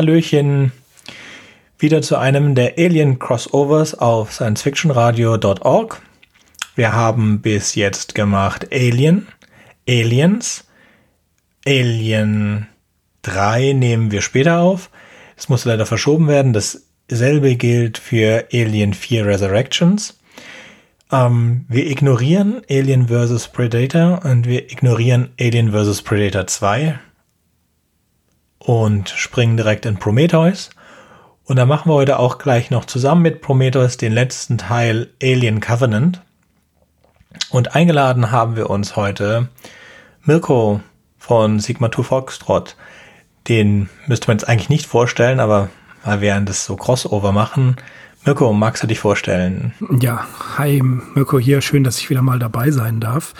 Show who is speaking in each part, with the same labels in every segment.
Speaker 1: Hallöchen. Wieder zu einem der Alien Crossovers auf sciencefictionradio.org. Wir haben bis jetzt gemacht Alien, Aliens, Alien 3 nehmen wir später auf. Es musste leider verschoben werden. Dasselbe gilt für Alien 4 Resurrections. Ähm, wir ignorieren Alien vs. Predator und wir ignorieren Alien vs. Predator 2 und springen direkt in Prometheus. Und da machen wir heute auch gleich noch zusammen mit Prometheus den letzten Teil Alien Covenant. Und eingeladen haben wir uns heute Mirko von Sigma 2 Foxtrot. Den müsste man jetzt eigentlich nicht vorstellen, aber weil wir das so Crossover machen. Mirko, magst du dich vorstellen?
Speaker 2: Ja, hi Mirko hier, schön, dass ich wieder mal dabei sein darf.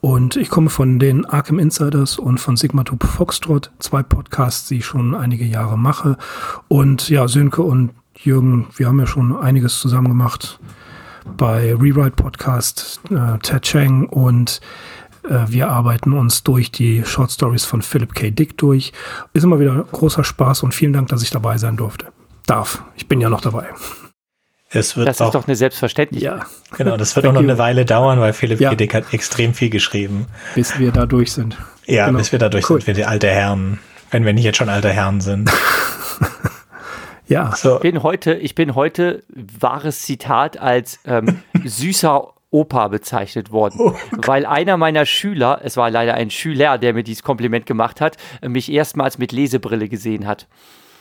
Speaker 2: Und ich komme von den Arkham Insiders und von Sigma Sigmatube Foxtrot, zwei Podcasts, die ich schon einige Jahre mache. Und ja, Sönke und Jürgen, wir haben ja schon einiges zusammen gemacht bei Rewrite Podcast, äh, Ted Chang und wir arbeiten uns durch die Short Stories von Philip K. Dick durch. Ist immer wieder großer Spaß und vielen Dank, dass ich dabei sein durfte. Darf. Ich bin ja noch dabei.
Speaker 3: Es wird das auch, ist doch eine Selbstverständlichkeit.
Speaker 1: Ja. Genau, das wird auch noch eine Weile dauern, weil Philipp ja. Dick hat extrem viel geschrieben.
Speaker 2: Bis wir da durch sind.
Speaker 1: Ja, genau. bis wir da durch cool. sind, wir die alte Herren. Wenn wir nicht jetzt schon alte Herren sind.
Speaker 3: ja. So. Ich bin heute, ich bin heute wahres Zitat als ähm, süßer Opa bezeichnet worden, oh weil einer meiner Schüler, es war leider ein Schüler, der mir dieses Kompliment gemacht hat, mich erstmals mit Lesebrille gesehen hat.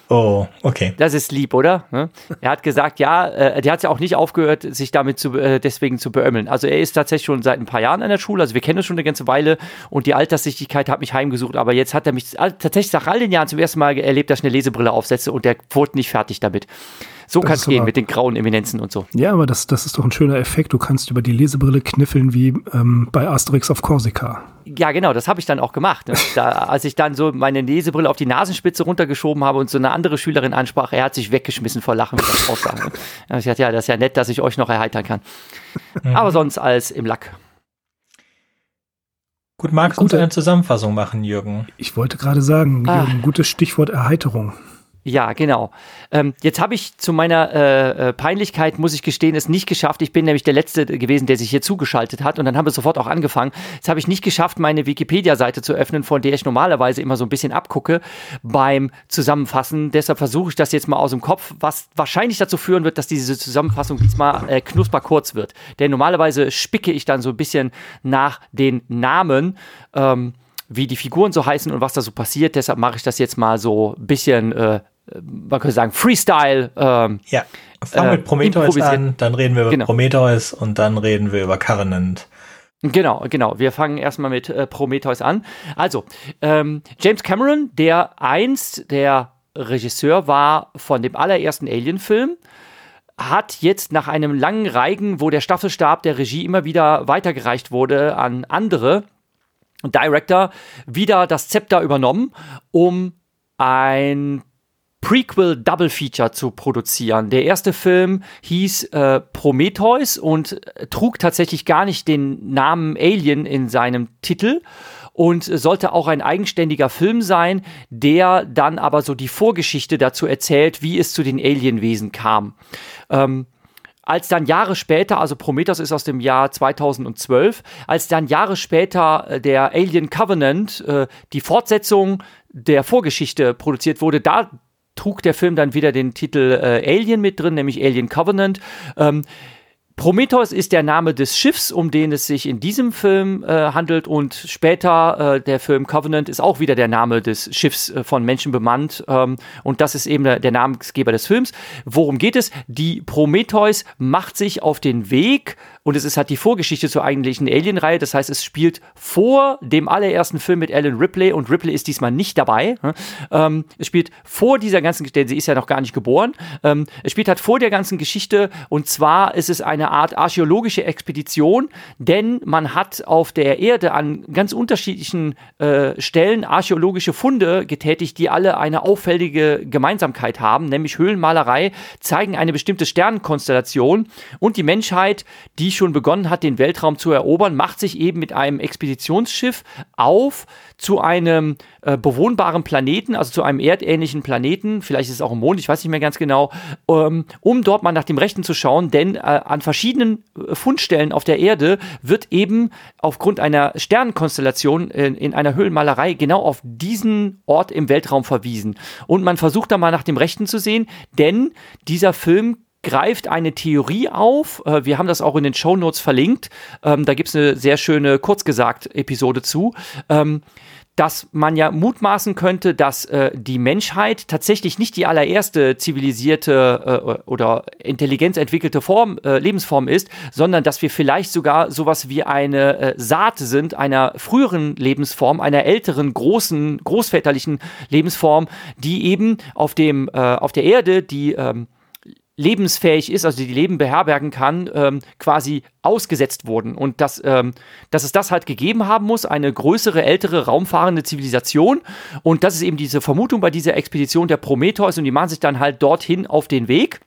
Speaker 1: Oh, okay.
Speaker 3: Das ist lieb, oder? Ne? Er hat gesagt, ja, äh, der hat ja auch nicht aufgehört, sich damit zu, äh, deswegen zu beömmeln. Also er ist tatsächlich schon seit ein paar Jahren an der Schule, also wir kennen uns schon eine ganze Weile und die Alterssichtigkeit hat mich heimgesucht, aber jetzt hat er mich tatsächlich nach all den Jahren zum ersten Mal erlebt, dass ich eine Lesebrille aufsetze und der wurde nicht fertig damit. So kann es gehen mit den grauen Eminenzen und so.
Speaker 2: Ja, aber das, das ist doch ein schöner Effekt. Du kannst über die Lesebrille kniffeln wie ähm, bei Asterix auf Korsika.
Speaker 3: Ja, genau, das habe ich dann auch gemacht. Ne? Da, als ich dann so meine Lesebrille auf die Nasenspitze runtergeschoben habe und so eine andere Schülerin ansprach, er hat sich weggeschmissen vor Lachen mit der Aussage. ich dachte, ja, das ist ja nett, dass ich euch noch erheitern kann. Mhm. Aber sonst als im Lack.
Speaker 1: Gut, magst du eine Zusammenfassung machen, Jürgen?
Speaker 2: Ich wollte gerade sagen, ah. Jürgen, gutes Stichwort Erheiterung.
Speaker 3: Ja, genau. Ähm, jetzt habe ich zu meiner äh, äh, Peinlichkeit, muss ich gestehen, es nicht geschafft. Ich bin nämlich der Letzte gewesen, der sich hier zugeschaltet hat und dann haben wir sofort auch angefangen. Jetzt habe ich nicht geschafft, meine Wikipedia-Seite zu öffnen, von der ich normalerweise immer so ein bisschen abgucke beim Zusammenfassen. Deshalb versuche ich das jetzt mal aus dem Kopf, was wahrscheinlich dazu führen wird, dass diese Zusammenfassung diesmal äh, knusper kurz wird. Denn normalerweise spicke ich dann so ein bisschen nach den Namen. Ähm, wie die Figuren so heißen und was da so passiert. Deshalb mache ich das jetzt mal so ein bisschen äh, man könnte sagen, Freestyle. Ähm,
Speaker 1: ja, fangen wir mit Prometheus an, dann reden wir über genau. Prometheus und dann reden wir über Covenant.
Speaker 3: Genau, genau. Wir fangen erstmal mit äh, Prometheus an. Also, ähm, James Cameron, der einst der Regisseur war von dem allerersten Alien-Film, hat jetzt nach einem langen Reigen, wo der Staffelstab der Regie immer wieder weitergereicht wurde an andere Director, wieder das Zepter übernommen, um ein Prequel Double Feature zu produzieren. Der erste Film hieß äh, Prometheus und trug tatsächlich gar nicht den Namen Alien in seinem Titel und sollte auch ein eigenständiger Film sein, der dann aber so die Vorgeschichte dazu erzählt, wie es zu den Alienwesen kam. Ähm, als dann Jahre später, also Prometheus ist aus dem Jahr 2012, als dann Jahre später äh, der Alien Covenant, äh, die Fortsetzung der Vorgeschichte produziert wurde, da trug der Film dann wieder den Titel äh, Alien mit drin, nämlich Alien Covenant. Ähm, Prometheus ist der Name des Schiffs, um den es sich in diesem Film äh, handelt und später äh, der Film Covenant ist auch wieder der Name des Schiffs äh, von Menschen bemannt ähm, und das ist eben der, der, Namensgeber des Films. Worum geht es? Die Prometheus macht sich auf den Weg und es ist halt die Vorgeschichte zur eigentlichen Alien-Reihe. Das heißt, es spielt vor dem allerersten Film mit Alan Ripley und Ripley ist diesmal nicht dabei. Ähm, es spielt vor dieser ganzen, denn sie ist ja noch gar nicht geboren. Ähm, es spielt halt vor der ganzen Geschichte und zwar ist es eine eine Art archäologische Expedition, denn man hat auf der Erde an ganz unterschiedlichen äh, Stellen archäologische Funde getätigt, die alle eine auffällige Gemeinsamkeit haben, nämlich Höhlenmalerei, zeigen eine bestimmte Sternenkonstellation und die Menschheit, die schon begonnen hat, den Weltraum zu erobern, macht sich eben mit einem Expeditionsschiff auf zu einem äh, bewohnbaren Planeten, also zu einem erdähnlichen Planeten, vielleicht ist es auch ein Mond, ich weiß nicht mehr ganz genau, ähm, um dort mal nach dem Rechten zu schauen, denn äh, an verschiedenen äh, Fundstellen auf der Erde wird eben aufgrund einer Sternenkonstellation in, in einer Höhlenmalerei genau auf diesen Ort im Weltraum verwiesen. Und man versucht da mal nach dem Rechten zu sehen, denn dieser Film greift eine Theorie auf. Äh, wir haben das auch in den Show Notes verlinkt. Ähm, da gibt es eine sehr schöne, kurz gesagt, Episode zu. Ähm, dass man ja mutmaßen könnte, dass äh, die Menschheit tatsächlich nicht die allererste zivilisierte äh, oder intelligenzentwickelte Form, äh, Lebensform ist, sondern dass wir vielleicht sogar sowas wie eine Saat sind einer früheren Lebensform, einer älteren, großen, großväterlichen Lebensform, die eben auf dem, auf der Erde die ähm, lebensfähig ist, also die Leben beherbergen kann, ähm, quasi ausgesetzt wurden. Und dass, ähm, dass es das halt gegeben haben muss, eine größere, ältere, raumfahrende Zivilisation. Und das ist eben diese Vermutung bei dieser Expedition der Prometheus. Und die machen sich dann halt dorthin auf den Weg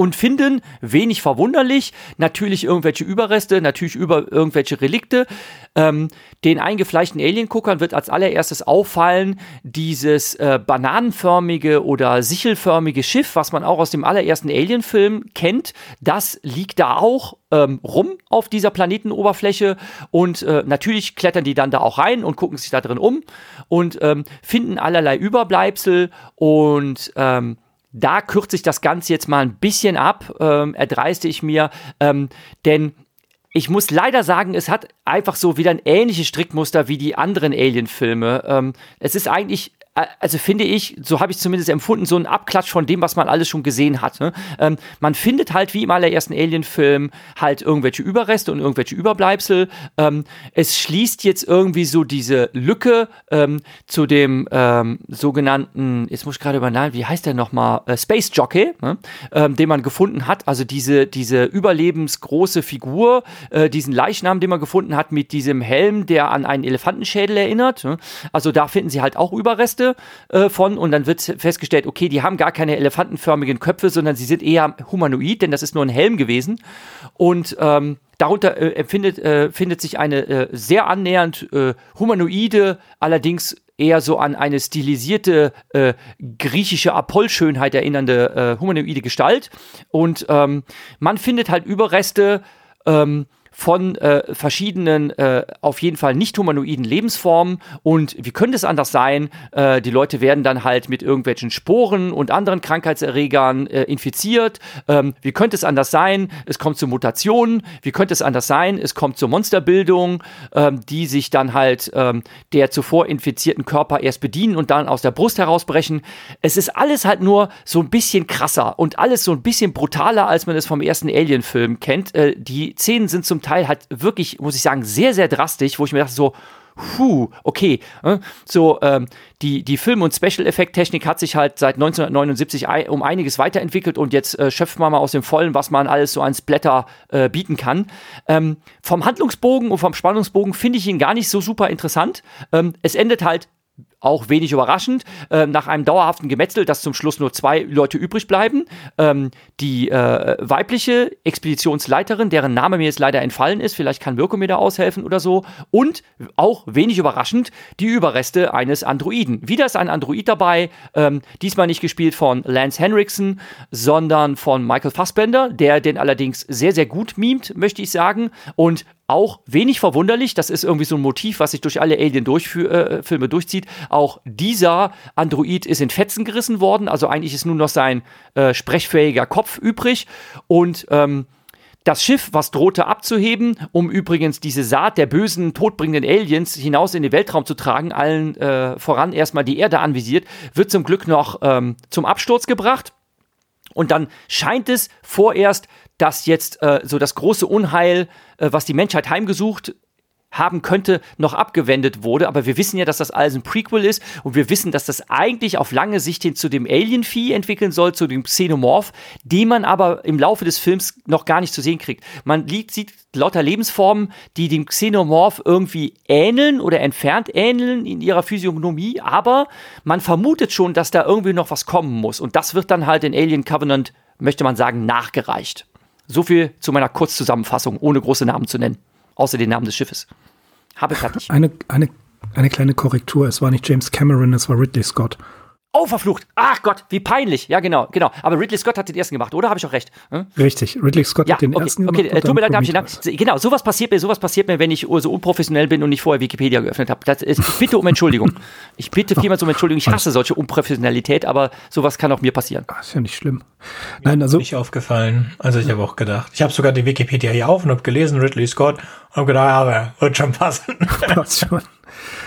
Speaker 3: und finden, wenig verwunderlich, natürlich irgendwelche Überreste, natürlich über irgendwelche Relikte. Ähm, den eingefleischten Alienguckern wird als allererstes auffallen, dieses äh, bananenförmige oder sichelförmige Schiff, was man auch aus dem allerersten Alien-Film kennt, das liegt da auch ähm, rum auf dieser Planetenoberfläche und äh, natürlich klettern die dann da auch rein und gucken sich da drin um und ähm, finden allerlei Überbleibsel und ähm, da kürze ich das Ganze jetzt mal ein bisschen ab, ähm, erdreiste ich mir, ähm, denn ich muss leider sagen, es hat einfach so wieder ein ähnliches Strickmuster wie die anderen Alien-Filme. Ähm, es ist eigentlich also finde ich, so habe ich zumindest empfunden, so ein Abklatsch von dem, was man alles schon gesehen hat. Ne? Ähm, man findet halt wie im allerersten Alien-Film halt irgendwelche Überreste und irgendwelche Überbleibsel. Ähm, es schließt jetzt irgendwie so diese Lücke ähm, zu dem ähm, sogenannten, jetzt muss ich gerade übernehmen, wie heißt der nochmal, äh, Space Jockey, ne? Ähm, den man gefunden hat. Also diese, diese überlebensgroße Figur, äh, diesen Leichnam, den man gefunden hat mit diesem Helm, der an einen Elefantenschädel erinnert. Ne? Also da finden sie halt auch Überreste äh, von und dann wird festgestellt, okay, die haben gar keine elefantenförmigen Köpfe, sondern sie sind eher humanoid, denn das ist nur ein Helm gewesen. Und ähm, darunter äh, empfindet, äh, findet sich eine äh, sehr annähernd äh, humanoide, allerdings eher so an eine stilisierte äh, griechische Apollschönheit erinnernde äh, humanoide Gestalt. Und ähm, man findet halt Überreste ähm, von äh, verschiedenen, äh, auf jeden Fall nicht humanoiden Lebensformen. Und wie könnte es anders sein? Äh, die Leute werden dann halt mit irgendwelchen Sporen und anderen Krankheitserregern äh, infiziert. Ähm, wie könnte es anders sein? Es kommt zu Mutationen. Wie könnte es anders sein? Es kommt zur Monsterbildung, ähm, die sich dann halt ähm, der zuvor infizierten Körper erst bedienen und dann aus der Brust herausbrechen. Es ist alles halt nur so ein bisschen krasser und alles so ein bisschen brutaler, als man es vom ersten Alien-Film kennt. Äh, die Szenen sind zum Teil Teil halt wirklich, muss ich sagen, sehr, sehr drastisch, wo ich mir dachte so, puh, okay. Ne? So, ähm, die, die Film- und Special-Effekt-Technik hat sich halt seit 1979 um einiges weiterentwickelt und jetzt äh, schöpft man mal aus dem Vollen, was man alles so ans Blätter äh, bieten kann. Ähm, vom Handlungsbogen und vom Spannungsbogen finde ich ihn gar nicht so super interessant. Ähm, es endet halt auch wenig überraschend, äh, nach einem dauerhaften Gemetzel, dass zum Schluss nur zwei Leute übrig bleiben. Ähm, die äh, weibliche Expeditionsleiterin, deren Name mir jetzt leider entfallen ist, vielleicht kann Mirko mir da aushelfen oder so. Und auch wenig überraschend, die Überreste eines Androiden. Wieder ist ein Android dabei, ähm, diesmal nicht gespielt von Lance Henriksen, sondern von Michael Fassbender, der den allerdings sehr, sehr gut mimt, möchte ich sagen. Und auch wenig verwunderlich, das ist irgendwie so ein Motiv, was sich durch alle Alien-Filme äh, durchzieht. Auch dieser Android ist in Fetzen gerissen worden, also eigentlich ist nur noch sein äh, sprechfähiger Kopf übrig. Und ähm, das Schiff, was drohte abzuheben, um übrigens diese Saat der bösen, todbringenden Aliens hinaus in den Weltraum zu tragen, allen äh, voran erstmal die Erde anvisiert, wird zum Glück noch ähm, zum Absturz gebracht. Und dann scheint es vorerst, dass jetzt äh, so das große Unheil, äh, was die Menschheit heimgesucht haben könnte, noch abgewendet wurde. Aber wir wissen ja, dass das alles ein Prequel ist und wir wissen, dass das eigentlich auf lange Sicht hin zu dem Alien-Vieh entwickeln soll, zu dem Xenomorph, den man aber im Laufe des Films noch gar nicht zu sehen kriegt. Man sieht lauter Lebensformen, die dem Xenomorph irgendwie ähneln oder entfernt ähneln in ihrer Physiognomie, aber man vermutet schon, dass da irgendwie noch was kommen muss. Und das wird dann halt in Alien Covenant, möchte man sagen, nachgereicht. So viel zu meiner Kurzzusammenfassung, ohne große Namen zu nennen außer den Namen des Schiffes. Habe ich fertig.
Speaker 2: Eine, eine, eine kleine Korrektur. Es war nicht James Cameron, es war Ridley Scott.
Speaker 3: Oh, verflucht. Ach Gott, wie peinlich. Ja, genau, genau. Aber Ridley Scott hat den ersten gemacht, oder? Habe ich auch recht?
Speaker 2: Hm? Richtig, Ridley Scott
Speaker 3: ja,
Speaker 2: hat den
Speaker 3: okay,
Speaker 2: ersten
Speaker 3: okay, gemacht. Okay, tut mir leid, Prometheus. Genau, sowas passiert mir, sowas passiert mir, wenn ich so unprofessionell bin und nicht vorher Wikipedia geöffnet habe. Ich bitte um Entschuldigung. Ich bitte vielmals um Entschuldigung. Ich hasse solche Unprofessionalität, aber sowas kann auch mir passieren.
Speaker 2: Ach, ist ja nicht schlimm.
Speaker 1: Nein, also nicht aufgefallen. Also ich habe auch gedacht. Ich habe sogar die Wikipedia hier auf und habe gelesen Ridley Scott und habe gedacht, aber wird schon passen. Passt schon.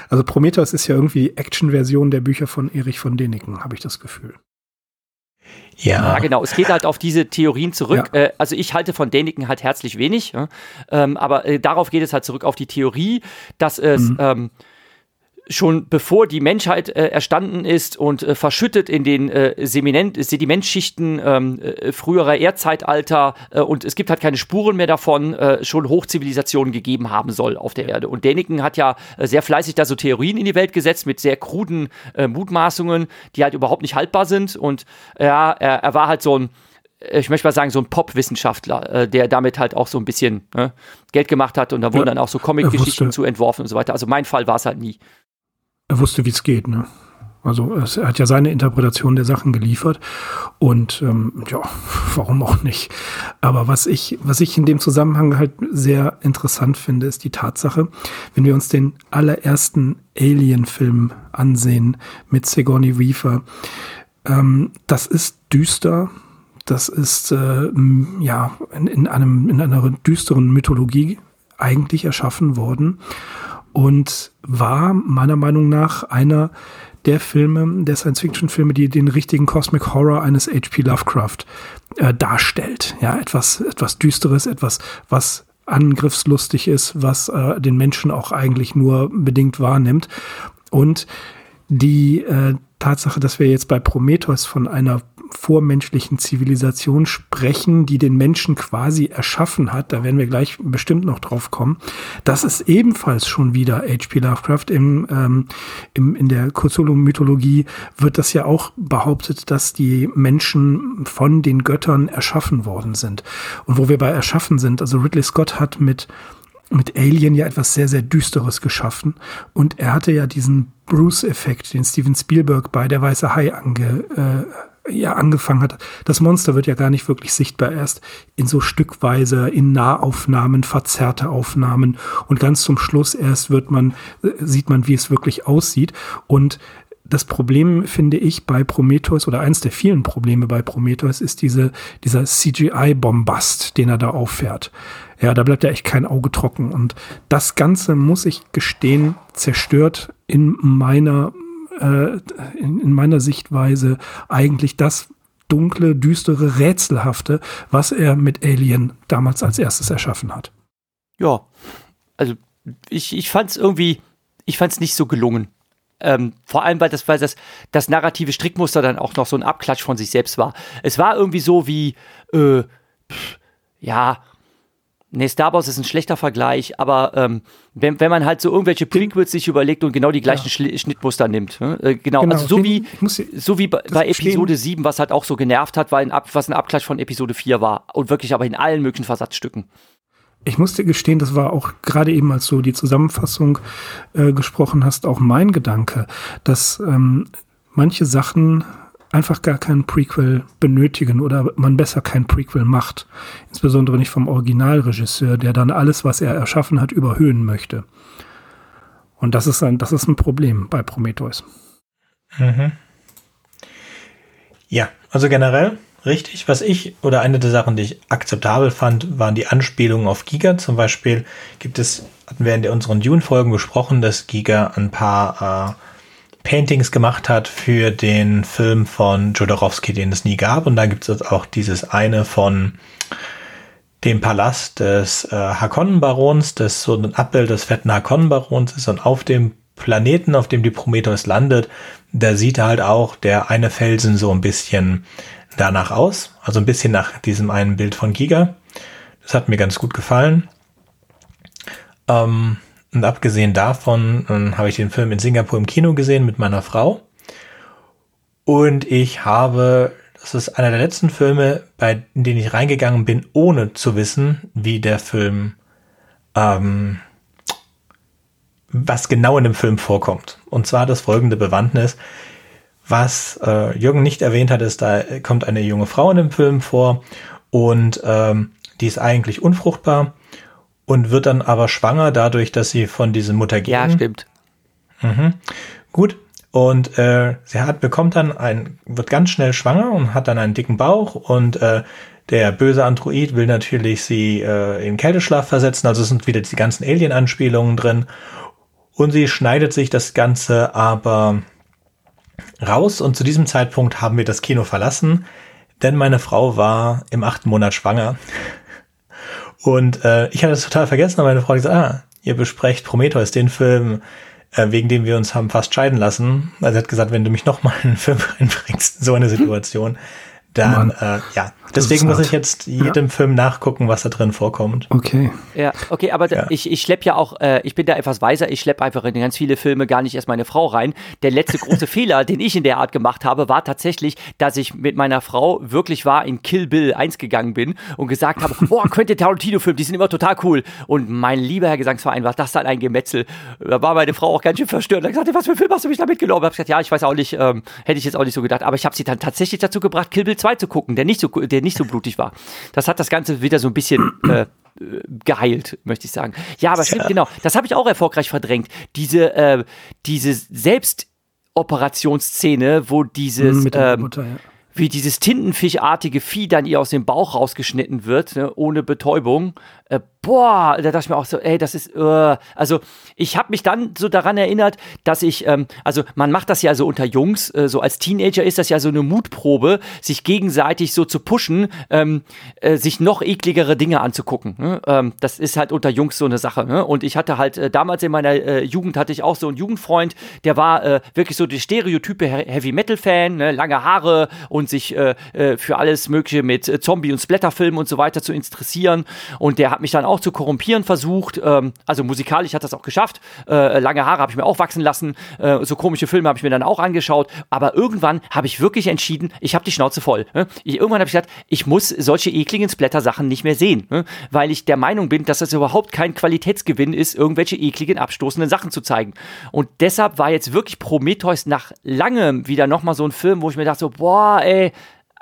Speaker 2: Also Prometheus ist ja irgendwie Action-Version der Bücher von Erich von Däniken, habe ich das Gefühl.
Speaker 3: Ja. ja. genau. Es geht halt auf diese Theorien zurück. Ja. Äh, also ich halte von Däniken halt herzlich wenig, ja? ähm, aber äh, darauf geht es halt zurück auf die Theorie, dass es mhm. ähm, schon bevor die Menschheit äh, erstanden ist und äh, verschüttet in den äh, Sedimentschichten ähm, äh, früherer Erdzeitalter äh, und es gibt halt keine Spuren mehr davon, äh, schon Hochzivilisationen gegeben haben soll auf der Erde. Und Däniken hat ja sehr fleißig da so Theorien in die Welt gesetzt mit sehr kruden Mutmaßungen, die halt überhaupt nicht haltbar sind. Und ja, er, er war halt so ein ich möchte mal sagen, so ein Pop-Wissenschaftler, der damit halt auch so ein bisschen ne, Geld gemacht hat und da wurden ja, dann auch so Comic-Geschichten zu entworfen und so weiter. Also mein Fall war es halt nie
Speaker 2: er wusste, wie es geht. Ne? Also er hat ja seine Interpretation der Sachen geliefert und ähm, ja, warum auch nicht. Aber was ich, was ich in dem Zusammenhang halt sehr interessant finde, ist die Tatsache, wenn wir uns den allerersten Alien-Film ansehen mit Sigourney Weaver, ähm, das ist düster, das ist äh, ja in, in, einem in einer düsteren Mythologie eigentlich erschaffen worden und war meiner Meinung nach einer der Filme, der Science-Fiction-Filme, die den richtigen Cosmic Horror eines H.P. Lovecraft äh, darstellt. Ja, etwas, etwas Düsteres, etwas, was angriffslustig ist, was äh, den Menschen auch eigentlich nur bedingt wahrnimmt. Und die äh, Tatsache, dass wir jetzt bei Prometheus von einer vormenschlichen Zivilisation sprechen, die den Menschen quasi erschaffen hat, da werden wir gleich bestimmt noch drauf kommen, das ist ebenfalls schon wieder H.P. Lovecraft. Im, ähm, im, in der Cthulhu-Mythologie wird das ja auch behauptet, dass die Menschen von den Göttern erschaffen worden sind. Und wo wir bei erschaffen sind, also Ridley Scott hat mit mit Alien ja etwas sehr, sehr Düsteres geschaffen. Und er hatte ja diesen Bruce-Effekt, den Steven Spielberg bei Der Weiße Hai ange, äh, ja angefangen hat. Das Monster wird ja gar nicht wirklich sichtbar erst in so Stückweise, in Nahaufnahmen, verzerrte Aufnahmen und ganz zum Schluss erst wird man, äh, sieht man, wie es wirklich aussieht und das Problem finde ich bei Prometheus oder eins der vielen Probleme bei Prometheus ist diese, dieser CGI-Bombast, den er da auffährt. Ja, da bleibt ja echt kein Auge trocken. Und das Ganze, muss ich gestehen, zerstört in meiner äh, in, in meiner Sichtweise eigentlich das dunkle, düstere, rätselhafte, was er mit Alien damals als erstes erschaffen hat.
Speaker 3: Ja, also ich, ich fand es irgendwie, ich fand es nicht so gelungen. Ähm, vor allem, weil das, weil das, das narrative Strickmuster dann auch noch so ein Abklatsch von sich selbst war. Es war irgendwie so wie, äh, ja, Nee, Star Wars ist ein schlechter Vergleich, aber ähm, wenn, wenn man halt so irgendwelche Prequels sich überlegt und genau die gleichen ja. Schnittmuster nimmt. Ne? Äh, genau. genau, also so wie, so wie bei, bei Episode 7, was halt auch so genervt hat, weil ein Ab, was ein Abklatsch von Episode 4 war. Und wirklich aber in allen möglichen Versatzstücken.
Speaker 2: Ich musste gestehen, das war auch gerade eben, als du die Zusammenfassung äh, gesprochen hast, auch mein Gedanke, dass ähm, manche Sachen einfach gar keinen Prequel benötigen oder man besser kein Prequel macht. Insbesondere nicht vom Originalregisseur, der dann alles, was er erschaffen hat, überhöhen möchte. Und das ist ein, das ist ein Problem bei Prometheus.
Speaker 1: Mhm. Ja, also generell richtig. Was ich oder eine der Sachen, die ich akzeptabel fand, waren die Anspielungen auf Giga. Zum Beispiel gibt es, hatten wir in unseren Dune-Folgen gesprochen, dass Giga ein paar äh, Paintings gemacht hat für den Film von Jodorowsky, den es nie gab. Und da gibt es auch dieses eine von dem Palast des äh, Hakonnen-Barons, das so ein Abbild des fetten Hakonnen-Barons ist und auf dem Planeten, auf dem die Prometheus landet, da sieht halt auch der eine Felsen so ein bisschen danach aus, also ein bisschen nach diesem einen Bild von Giga. Das hat mir ganz gut gefallen. Ähm, und abgesehen davon äh, habe ich den Film in Singapur im Kino gesehen mit meiner Frau. Und ich habe, das ist einer der letzten Filme, bei denen ich reingegangen bin, ohne zu wissen, wie der Film, ähm, was genau in dem Film vorkommt. Und zwar das folgende Bewandtnis. Was äh, Jürgen nicht erwähnt hat, ist, da kommt eine junge Frau in dem Film vor und ähm, die ist eigentlich unfruchtbar und wird dann aber schwanger dadurch, dass sie von diesem Mutagen.
Speaker 3: Ja, stimmt.
Speaker 1: Mhm. Gut. Und äh, sie hat bekommt dann ein, wird ganz schnell schwanger und hat dann einen dicken Bauch und äh, der böse Android will natürlich sie äh, in Kälteschlaf versetzen, also sind wieder die ganzen Alien-Anspielungen drin. Und sie schneidet sich das Ganze aber raus und zu diesem Zeitpunkt haben wir das Kino verlassen, denn meine Frau war im achten Monat schwanger. Und äh, ich hatte das total vergessen, aber meine Frau hat gesagt, ah, ihr besprecht Prometheus, den Film, äh, wegen dem wir uns haben fast scheiden lassen. Also sie hat gesagt, wenn du mich noch mal in einen Film reinbringst, so eine Situation, dann, äh, ja. Deswegen muss ich jetzt jedem ja. Film nachgucken, was da drin vorkommt.
Speaker 2: Okay.
Speaker 3: Ja, okay, aber ja. ich, ich schlepp ja auch, äh, ich bin da etwas weiser, ich schlepp einfach in ganz viele Filme gar nicht erst meine Frau rein. Der letzte große Fehler, den ich in der Art gemacht habe, war tatsächlich, dass ich mit meiner Frau wirklich war in Kill Bill 1 gegangen bin und gesagt habe, boah, Quentin Tarantino-Film, die sind immer total cool. Und mein lieber Herr Gesangsverein, war das dann ein Gemetzel. Da war meine Frau auch ganz schön verstört. Da gesagt, was für ein Film hast du mich da mitgenommen? Ich habe gesagt, ja, ich weiß auch nicht, ähm, hätte ich jetzt auch nicht so gedacht, aber ich habe sie dann tatsächlich dazu gebracht, Kill Bill 2 zu gucken, der nicht so, der nicht so blutig war. Das hat das Ganze wieder so ein bisschen äh, geheilt, möchte ich sagen. Ja, aber stimmt, ja. genau. Das habe ich auch erfolgreich verdrängt. Diese, äh, diese Selbstoperationsszene, wo dieses, ähm, Mutter, ja. wie dieses Tintenfischartige Vieh dann ihr aus dem Bauch rausgeschnitten wird, ne, ohne Betäubung. Äh, boah, da dachte ich mir auch so, ey, das ist, uh. also ich habe mich dann so daran erinnert, dass ich, ähm, also man macht das ja so unter Jungs, äh, so als Teenager ist das ja so eine Mutprobe, sich gegenseitig so zu pushen, ähm, äh, sich noch ekligere Dinge anzugucken. Ne? Ähm, das ist halt unter Jungs so eine Sache. Ne? Und ich hatte halt äh, damals in meiner äh, Jugend hatte ich auch so einen Jugendfreund, der war äh, wirklich so der stereotype Heavy Metal Fan, ne? lange Haare und sich für alles Mögliche mit Zombie und Splatterfilmen und so weiter zu interessieren. Und der hat mich dann auch zu korrumpieren versucht. Ähm, also musikalisch hat das auch geschafft. Äh, lange Haare habe ich mir auch wachsen lassen. Äh, so komische Filme habe ich mir dann auch angeschaut. Aber irgendwann habe ich wirklich entschieden, ich habe die Schnauze voll. Ne? Ich, irgendwann habe ich gesagt, ich muss solche ekligen Splatter-Sachen nicht mehr sehen. Ne? Weil ich der Meinung bin, dass das überhaupt kein Qualitätsgewinn ist, irgendwelche ekligen, abstoßenden Sachen zu zeigen. Und deshalb war jetzt wirklich Prometheus nach langem wieder nochmal so ein Film, wo ich mir dachte, so, boah, ey,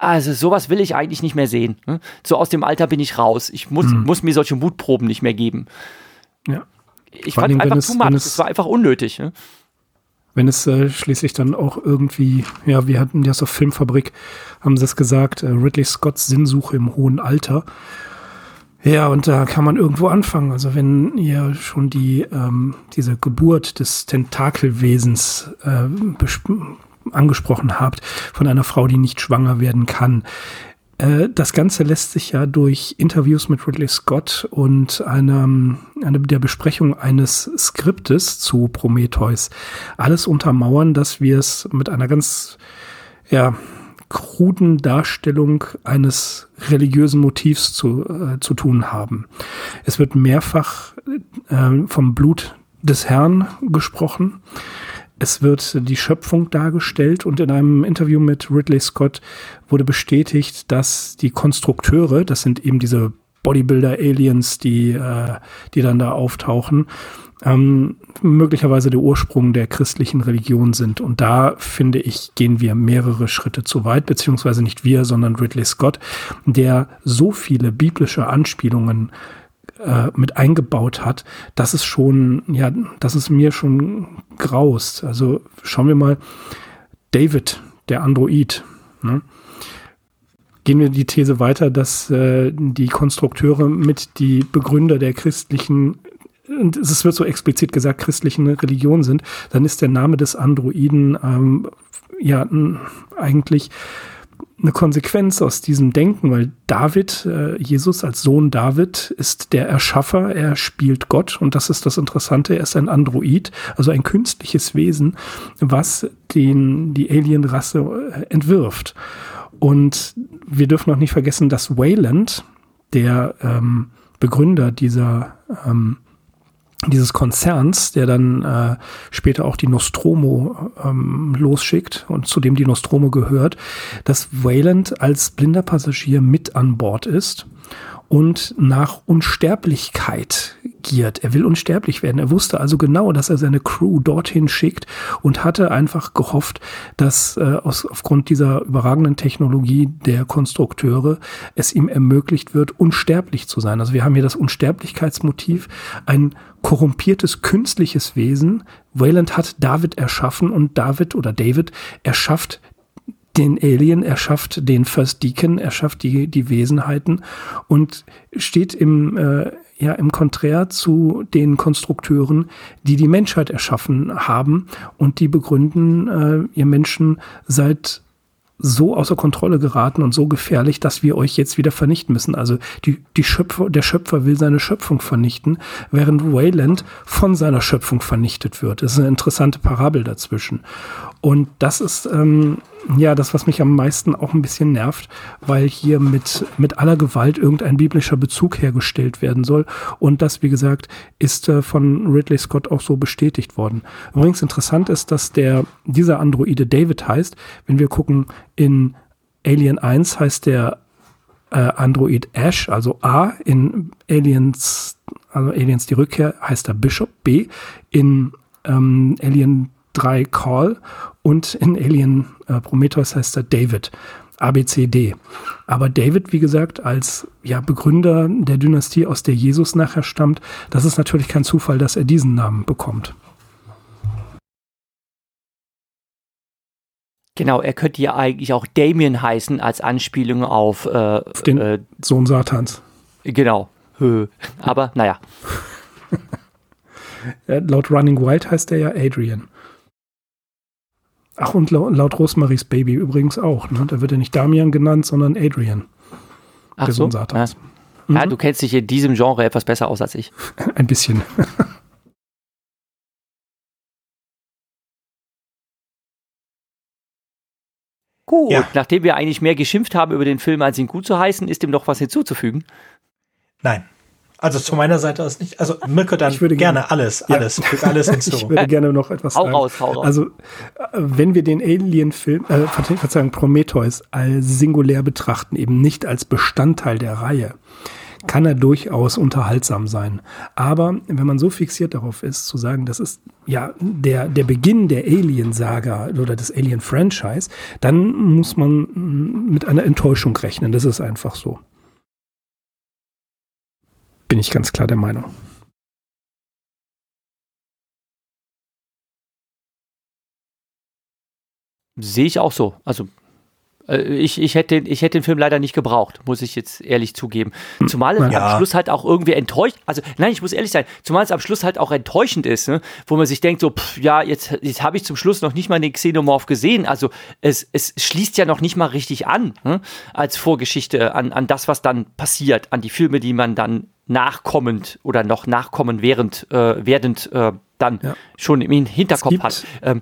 Speaker 3: also sowas will ich eigentlich nicht mehr sehen. Ne? So aus dem Alter bin ich raus. Ich muss, hm. muss mir solche Mutproben nicht mehr geben.
Speaker 2: Ja.
Speaker 3: Ich Vor fand einfach es, too much. Es, war einfach unnötig. Ne?
Speaker 2: Wenn es äh, schließlich dann auch irgendwie, ja, wir hatten ja so Filmfabrik, haben sie es gesagt, äh, Ridley Scotts Sinnsuche im hohen Alter. Ja, und da kann man irgendwo anfangen. Also wenn ihr schon die ähm, diese Geburt des Tentakelwesens äh, angesprochen habt, von einer Frau, die nicht schwanger werden kann. Äh, das Ganze lässt sich ja durch Interviews mit Ridley Scott und einer, eine der Besprechung eines Skriptes zu Prometheus alles untermauern, dass wir es mit einer ganz, ja, kruden Darstellung eines religiösen Motivs zu, äh, zu tun haben. Es wird mehrfach äh, vom Blut des Herrn gesprochen. Es wird die Schöpfung dargestellt und in einem Interview mit Ridley Scott wurde bestätigt, dass die Konstrukteure, das sind eben diese Bodybuilder-Aliens, die, äh, die dann da auftauchen, ähm, möglicherweise der Ursprung der christlichen Religion sind. Und da, finde ich, gehen wir mehrere Schritte zu weit, beziehungsweise nicht wir, sondern Ridley Scott, der so viele biblische Anspielungen äh, mit eingebaut hat, das ist schon, ja, das ist mir schon graust. Also schauen wir mal, David, der Android. Ne? Gehen wir die These weiter, dass äh, die Konstrukteure mit die Begründer der christlichen und es wird so explizit gesagt, christlichen Religion sind, dann ist der Name des Androiden ähm, ja eigentlich eine Konsequenz aus diesem Denken, weil David, äh, Jesus als Sohn David, ist der Erschaffer, er spielt Gott und das ist das Interessante, er ist ein Android, also ein künstliches Wesen, was den, die Alienrasse äh, entwirft. Und wir dürfen auch nicht vergessen, dass Wayland, der ähm, Begründer dieser ähm, dieses Konzerns, der dann äh, später auch die Nostromo ähm, losschickt und zu dem die Nostromo gehört, dass Wayland als blinder Passagier mit an Bord ist und nach Unsterblichkeit giert. Er will unsterblich werden. Er wusste also genau, dass er seine Crew dorthin schickt und hatte einfach gehofft, dass äh, aus, aufgrund dieser überragenden Technologie der Konstrukteure es ihm ermöglicht wird, unsterblich zu sein. Also wir haben hier das Unsterblichkeitsmotiv, ein korrumpiertes künstliches Wesen. Wayland hat David erschaffen und David oder David erschafft den Alien, er schafft den First Deacon, er schafft die, die Wesenheiten und steht im, äh, ja, im Konträr zu den Konstrukteuren, die die Menschheit erschaffen haben und die begründen, äh, ihr Menschen seid so außer Kontrolle geraten und so gefährlich, dass wir euch jetzt wieder vernichten müssen. Also die, die Schöpfer, der Schöpfer will seine Schöpfung vernichten, während Wayland von seiner Schöpfung vernichtet wird. Das ist eine interessante Parabel dazwischen. Und das ist ähm, ja das, was mich am meisten auch ein bisschen nervt, weil hier mit, mit aller Gewalt irgendein biblischer Bezug hergestellt werden soll. Und das, wie gesagt, ist äh, von Ridley Scott auch so bestätigt worden. Übrigens interessant ist, dass der, dieser Androide David heißt. Wenn wir gucken, in Alien 1 heißt der äh, Android Ash, also A. In Aliens, also Aliens die Rückkehr heißt er Bishop, B. In ähm, Alien 3 Call und in Alien äh, Prometheus heißt er David. ABCD. Aber David, wie gesagt, als ja, Begründer der Dynastie, aus der Jesus nachher stammt, das ist natürlich kein Zufall, dass er diesen Namen bekommt.
Speaker 3: Genau, er könnte ja eigentlich auch Damien heißen als Anspielung auf, äh, auf
Speaker 2: den äh, Sohn Satans.
Speaker 3: Genau. Aber naja.
Speaker 2: Laut Running Wild heißt er ja Adrian. Ach, und laut, laut Rosemaries Baby übrigens auch. Ne? Da wird er nicht Damian genannt, sondern Adrian.
Speaker 3: Ach der so? Sohn Satans. Ja. Mhm. ja, du kennst dich in diesem Genre etwas besser aus als ich.
Speaker 2: Ein bisschen.
Speaker 3: Gut, ja. nachdem wir eigentlich mehr geschimpft haben über den Film, als ihn gut zu heißen, ist ihm noch was hinzuzufügen?
Speaker 1: Nein. Also zu meiner Seite aus nicht. Also Mirko, dann ich würde gerne, gerne alles, alles, ja. alles
Speaker 2: hinzu. ich würde gerne noch etwas hau sagen. Raus, hau raus. Also wenn wir den Alien-Film, äh, Verzeihung, Prometheus als singulär betrachten, eben nicht als Bestandteil der Reihe, kann er durchaus unterhaltsam sein. Aber wenn man so fixiert darauf ist, zu sagen, das ist ja der, der Beginn der Alien-Saga oder des Alien-Franchise, dann muss man mit einer Enttäuschung rechnen. Das ist einfach so bin ich ganz klar der Meinung.
Speaker 3: Sehe ich auch so. Also äh, ich, ich, hätte, ich hätte den Film leider nicht gebraucht, muss ich jetzt ehrlich zugeben. Zumal es ja. am Schluss halt auch irgendwie enttäuscht, also nein, ich muss ehrlich sein, zumal es am Schluss halt auch enttäuschend ist, ne? wo man sich denkt, so, pff, ja, jetzt, jetzt habe ich zum Schluss noch nicht mal den Xenomorph gesehen. Also es, es schließt ja noch nicht mal richtig an, ne? als Vorgeschichte an, an das, was dann passiert, an die Filme, die man dann nachkommend oder noch nachkommen während, äh, werdend äh, dann ja. schon im Hinterkopf
Speaker 2: gibt,
Speaker 3: hat.
Speaker 2: Ähm,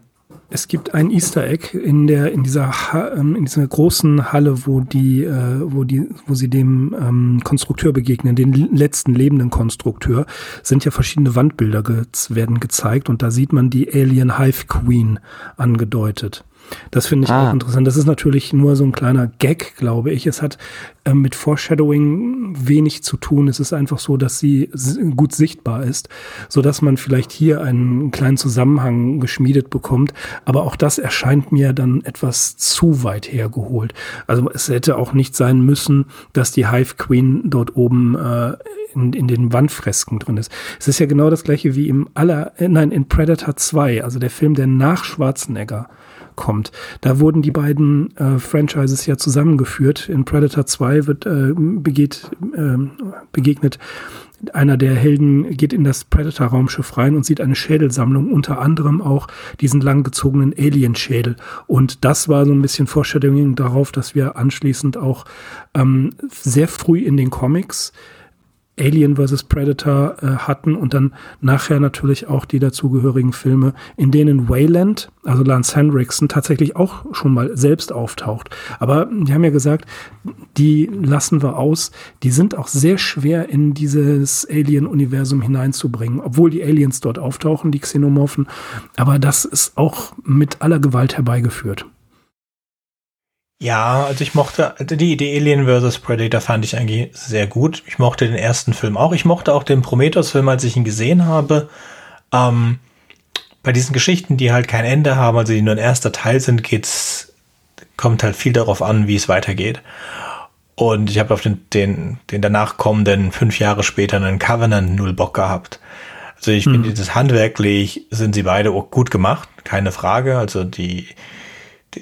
Speaker 2: es gibt ein Easter Egg in der in dieser ähm, in dieser großen Halle, wo die äh, wo die wo sie dem ähm, Konstrukteur begegnen, den letzten lebenden Konstrukteur, sind ja verschiedene Wandbilder ge werden gezeigt und da sieht man die Alien Hive Queen angedeutet. Das finde ich ah. auch interessant. Das ist natürlich nur so ein kleiner Gag, glaube ich. Es hat äh, mit Foreshadowing wenig zu tun. Es ist einfach so, dass sie gut sichtbar ist, so dass man vielleicht hier einen kleinen Zusammenhang geschmiedet bekommt. Aber auch das erscheint mir dann etwas zu weit hergeholt. Also es hätte auch nicht sein müssen, dass die Hive Queen dort oben äh, in, in den Wandfresken drin ist. Es ist ja genau das gleiche wie im aller, äh, nein, in Predator 2, also der Film, der nach Schwarzenegger kommt. Da wurden die beiden äh, Franchises ja zusammengeführt. In Predator 2 wird, äh, begeht, äh, begegnet einer der Helden geht in das Predator-Raumschiff rein und sieht eine Schädelsammlung, unter anderem auch diesen langgezogenen Alien-Schädel. Und das war so ein bisschen Vorstellung darauf, dass wir anschließend auch ähm, sehr früh in den Comics Alien vs. Predator äh, hatten und dann nachher natürlich auch die dazugehörigen Filme, in denen Wayland, also Lance Henriksen, tatsächlich auch schon mal selbst auftaucht. Aber die haben ja gesagt, die lassen wir aus. Die sind auch sehr schwer in dieses Alien-Universum hineinzubringen, obwohl die Aliens dort auftauchen, die Xenomorphen. Aber das ist auch mit aller Gewalt herbeigeführt.
Speaker 1: Ja, also ich mochte die Idee Alien vs. Predator fand ich eigentlich sehr gut. Ich mochte den ersten Film auch. Ich mochte auch den Prometheus-Film, als ich ihn gesehen habe. Ähm, bei diesen Geschichten, die halt kein Ende haben, also die nur ein erster Teil sind, geht's, kommt halt viel darauf an, wie es weitergeht. Und ich habe auf den, den, den danach kommenden fünf Jahre später einen Covenant null Bock gehabt. Also ich hm. finde, dieses handwerklich sind sie beide gut gemacht, keine Frage. Also die,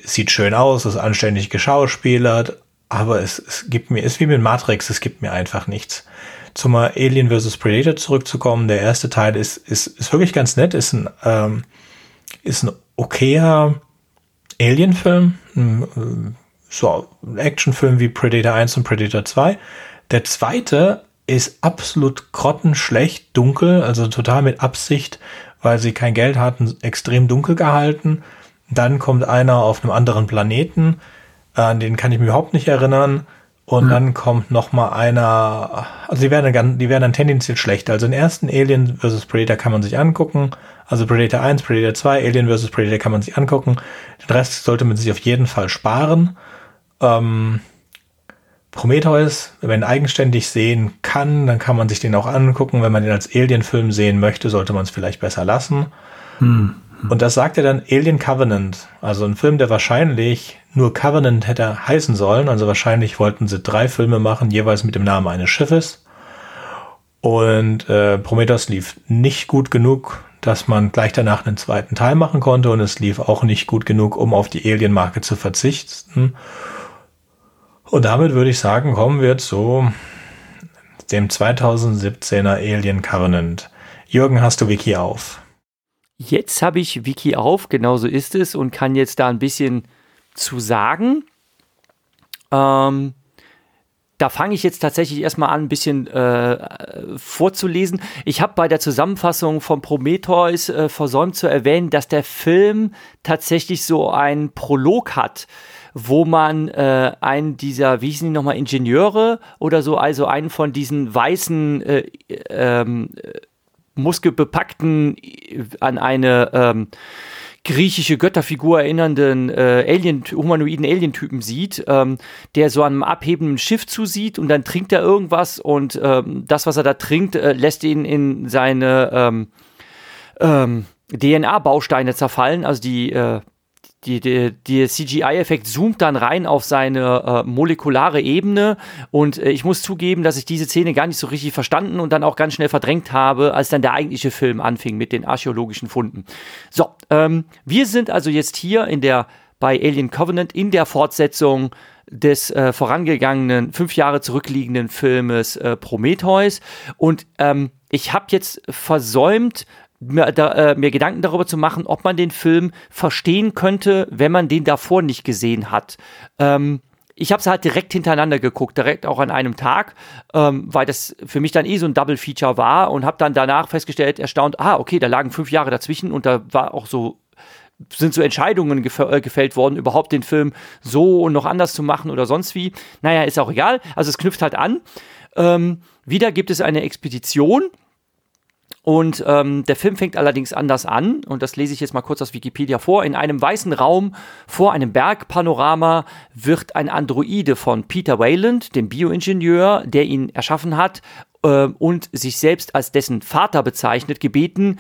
Speaker 1: sieht schön aus, ist anständig geschauspielert, aber es, es gibt mir, ist wie mit Matrix, es gibt mir einfach nichts. Zum Alien vs. Predator zurückzukommen, der erste Teil ist, ist, ist wirklich ganz nett, ist ein, ähm, ist ein okayer Alien-Film, so ein Actionfilm wie Predator 1 und Predator 2. Der zweite ist absolut grottenschlecht, dunkel, also total mit Absicht, weil sie kein Geld hatten, extrem dunkel gehalten. Dann kommt einer auf einem anderen Planeten, äh, an den kann ich mich überhaupt nicht erinnern. Und mhm. dann kommt noch mal einer, also die werden dann, die werden dann tendenziell schlechter. Also den ersten Alien vs. Predator kann man sich angucken. Also Predator 1, Predator 2, Alien vs. Predator kann man sich angucken. Den Rest sollte man sich auf jeden Fall sparen. Ähm, Prometheus, wenn man eigenständig sehen kann, dann kann man sich den auch angucken. Wenn man den als Alien-Film sehen möchte, sollte man es vielleicht besser lassen. Mhm. Und das sagt er dann Alien Covenant, also ein Film, der wahrscheinlich nur Covenant hätte heißen sollen. Also wahrscheinlich wollten sie drei Filme machen, jeweils mit dem Namen eines Schiffes. Und äh, Prometheus lief nicht gut genug, dass man gleich danach einen zweiten Teil machen konnte. Und es lief auch nicht gut genug, um auf die Alien-Marke zu verzichten. Und damit würde ich sagen, kommen wir zu dem 2017er Alien Covenant. Jürgen, hast du Wiki auf?
Speaker 3: Jetzt habe ich Wiki auf, genauso ist es, und kann jetzt da ein bisschen zu sagen. Ähm, da fange ich jetzt tatsächlich erstmal an, ein bisschen äh, vorzulesen. Ich habe bei der Zusammenfassung von Prometheus äh, versäumt zu erwähnen, dass der Film tatsächlich so einen Prolog hat, wo man äh, einen dieser, wie hießen die nochmal, Ingenieure oder so, also einen von diesen weißen äh, ähm, muskelbepackten, an eine ähm, griechische Götterfigur erinnernden äh, Alien, humanoiden Alientypen sieht, ähm, der so einem abhebenden Schiff zusieht und dann trinkt er irgendwas und ähm, das, was er da trinkt, äh, lässt ihn in seine ähm, ähm DNA-Bausteine zerfallen, also die äh, die, die, der CGI-Effekt zoomt dann rein auf seine äh, molekulare Ebene und äh, ich muss zugeben, dass ich diese Szene gar nicht so richtig verstanden und dann auch ganz schnell verdrängt habe, als dann der eigentliche Film anfing mit den archäologischen Funden. So, ähm, wir sind also jetzt hier in der bei Alien Covenant in der Fortsetzung des äh, vorangegangenen, fünf Jahre zurückliegenden Filmes äh, Prometheus. Und ähm, ich habe jetzt versäumt, mir, da, äh, mir Gedanken darüber zu machen, ob man den Film verstehen könnte, wenn man den davor nicht gesehen hat. Ähm, ich habe es halt direkt hintereinander geguckt, direkt auch an einem Tag, ähm, weil das für mich dann eh so ein Double Feature war und habe dann danach festgestellt, erstaunt, ah, okay, da lagen fünf Jahre dazwischen und da war auch so sind so Entscheidungen gef äh, gefällt worden, überhaupt den Film so und noch anders zu machen oder sonst wie. Naja, ist auch egal. Also es knüpft halt an. Ähm, wieder gibt es eine Expedition und ähm, der Film fängt allerdings anders an, und das lese ich jetzt mal kurz aus Wikipedia vor. In einem weißen Raum vor einem Bergpanorama wird ein Androide von Peter Wayland, dem Bioingenieur, der ihn erschaffen hat, äh, und sich selbst als dessen Vater bezeichnet, gebeten,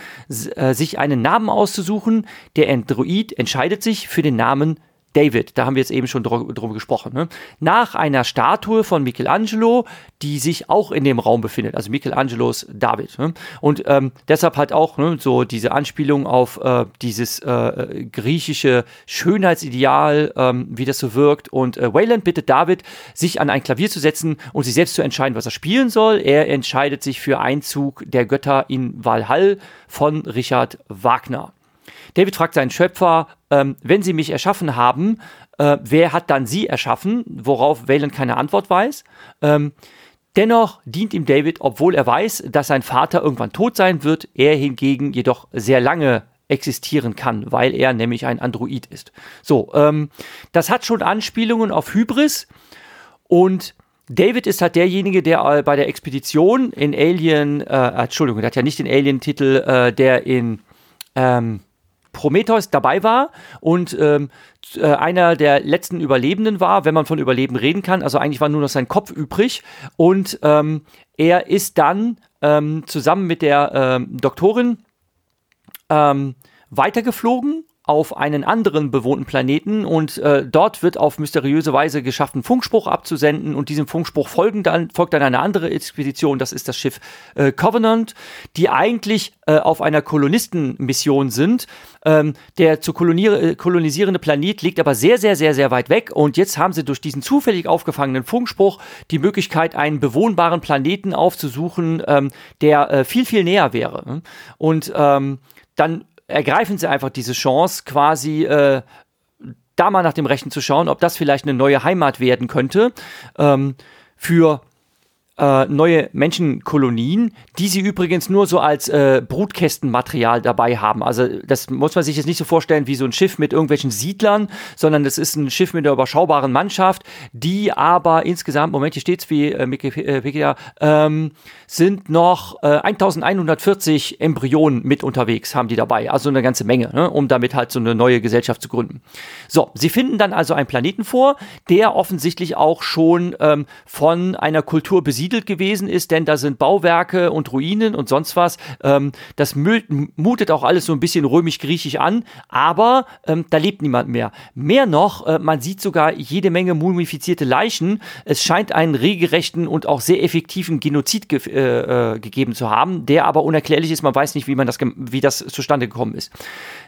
Speaker 3: äh, sich einen Namen auszusuchen. Der Android entscheidet sich für den Namen David, da haben wir jetzt eben schon drum, drum gesprochen, ne? nach einer Statue von Michelangelo, die sich auch in dem Raum befindet, also Michelangelos David. Ne? Und ähm, deshalb halt auch ne, so diese Anspielung auf äh, dieses äh, griechische Schönheitsideal, ähm, wie das so wirkt. Und äh, Wayland bittet David, sich an ein Klavier zu setzen und sich selbst zu entscheiden, was er spielen soll. Er entscheidet sich für Einzug der Götter in Valhall von Richard Wagner. David fragt seinen Schöpfer, ähm, wenn sie mich erschaffen haben, äh, wer hat dann sie erschaffen? Worauf Wayland keine Antwort weiß. Ähm, dennoch dient ihm David, obwohl er weiß, dass sein Vater irgendwann tot sein wird, er hingegen jedoch sehr lange existieren kann, weil er nämlich ein Android ist. So, ähm, das hat schon Anspielungen auf Hybris und David ist halt derjenige, der äh, bei der Expedition in Alien, äh, Entschuldigung, der hat ja nicht den Alien-Titel, äh, der in ähm, Prometheus dabei war und ähm, äh, einer der letzten Überlebenden war, wenn man von Überleben reden kann. Also eigentlich war nur noch sein Kopf übrig. Und ähm, er ist dann ähm, zusammen mit der ähm, Doktorin ähm, weitergeflogen auf einen anderen bewohnten Planeten und äh, dort wird auf mysteriöse Weise geschafft, einen Funkspruch abzusenden und diesem Funkspruch folgen dann, folgt dann eine andere Expedition, das ist das Schiff äh, Covenant, die eigentlich äh, auf einer Kolonistenmission sind. Ähm, der zu äh, kolonisierende Planet liegt aber sehr, sehr, sehr, sehr weit weg und jetzt haben sie durch diesen zufällig aufgefangenen Funkspruch die Möglichkeit, einen bewohnbaren Planeten aufzusuchen, ähm, der äh, viel, viel näher wäre. Und ähm, dann ergreifen sie einfach diese Chance, quasi äh, da mal nach dem Rechten zu schauen, ob das vielleicht eine neue Heimat werden könnte ähm, für äh, neue Menschenkolonien, die sie übrigens nur so als äh, Brutkästenmaterial dabei haben. Also das muss man sich jetzt nicht so vorstellen wie so ein Schiff mit irgendwelchen Siedlern, sondern das ist ein Schiff mit einer überschaubaren Mannschaft, die aber insgesamt, Moment, hier steht's wie äh, Wikipedia, ähm, sind noch äh, 1140 Embryonen mit unterwegs, haben die dabei. Also eine ganze Menge, ne, um damit halt so eine neue Gesellschaft zu gründen. So, sie finden dann also einen Planeten vor, der offensichtlich auch schon ähm, von einer Kultur besiedelt besiedelt gewesen ist, denn da sind Bauwerke und Ruinen und sonst was. Ähm, das mutet auch alles so ein bisschen römisch-griechisch an, aber ähm, da lebt niemand mehr. Mehr noch, äh, man sieht sogar jede Menge mumifizierte Leichen. Es scheint einen regelrechten und auch sehr effektiven Genozid ge äh, äh, gegeben zu haben, der aber unerklärlich ist. Man weiß nicht, wie, man das, wie das zustande gekommen ist.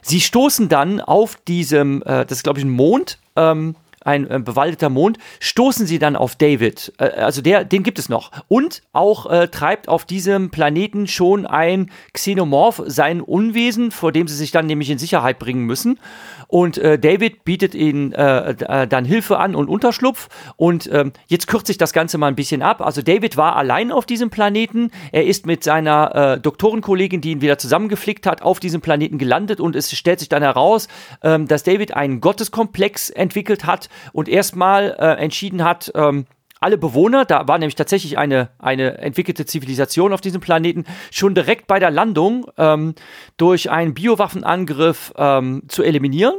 Speaker 3: Sie stoßen dann auf diesem, äh, das ist glaube ich ein Mond, ähm, ein äh, bewaldeter Mond, stoßen sie dann auf David. Äh, also der, den gibt es noch. Und auch äh, treibt auf diesem Planeten schon ein Xenomorph sein Unwesen, vor dem sie sich dann nämlich in Sicherheit bringen müssen. Und äh, David bietet ihnen äh, äh, dann Hilfe an und Unterschlupf. Und ähm, jetzt kürzt sich das Ganze mal ein bisschen ab. Also David war allein auf diesem Planeten. Er ist mit seiner Doktorenkollegin, die ihn wieder zusammengeflickt hat, auf diesem Planeten gelandet. Und es stellt sich dann heraus, ähm, dass David einen Gotteskomplex entwickelt hat und erstmal äh, entschieden hat, ähm, alle Bewohner, da war nämlich tatsächlich eine, eine entwickelte Zivilisation auf diesem Planeten, schon direkt bei der Landung ähm, durch einen Biowaffenangriff ähm, zu eliminieren.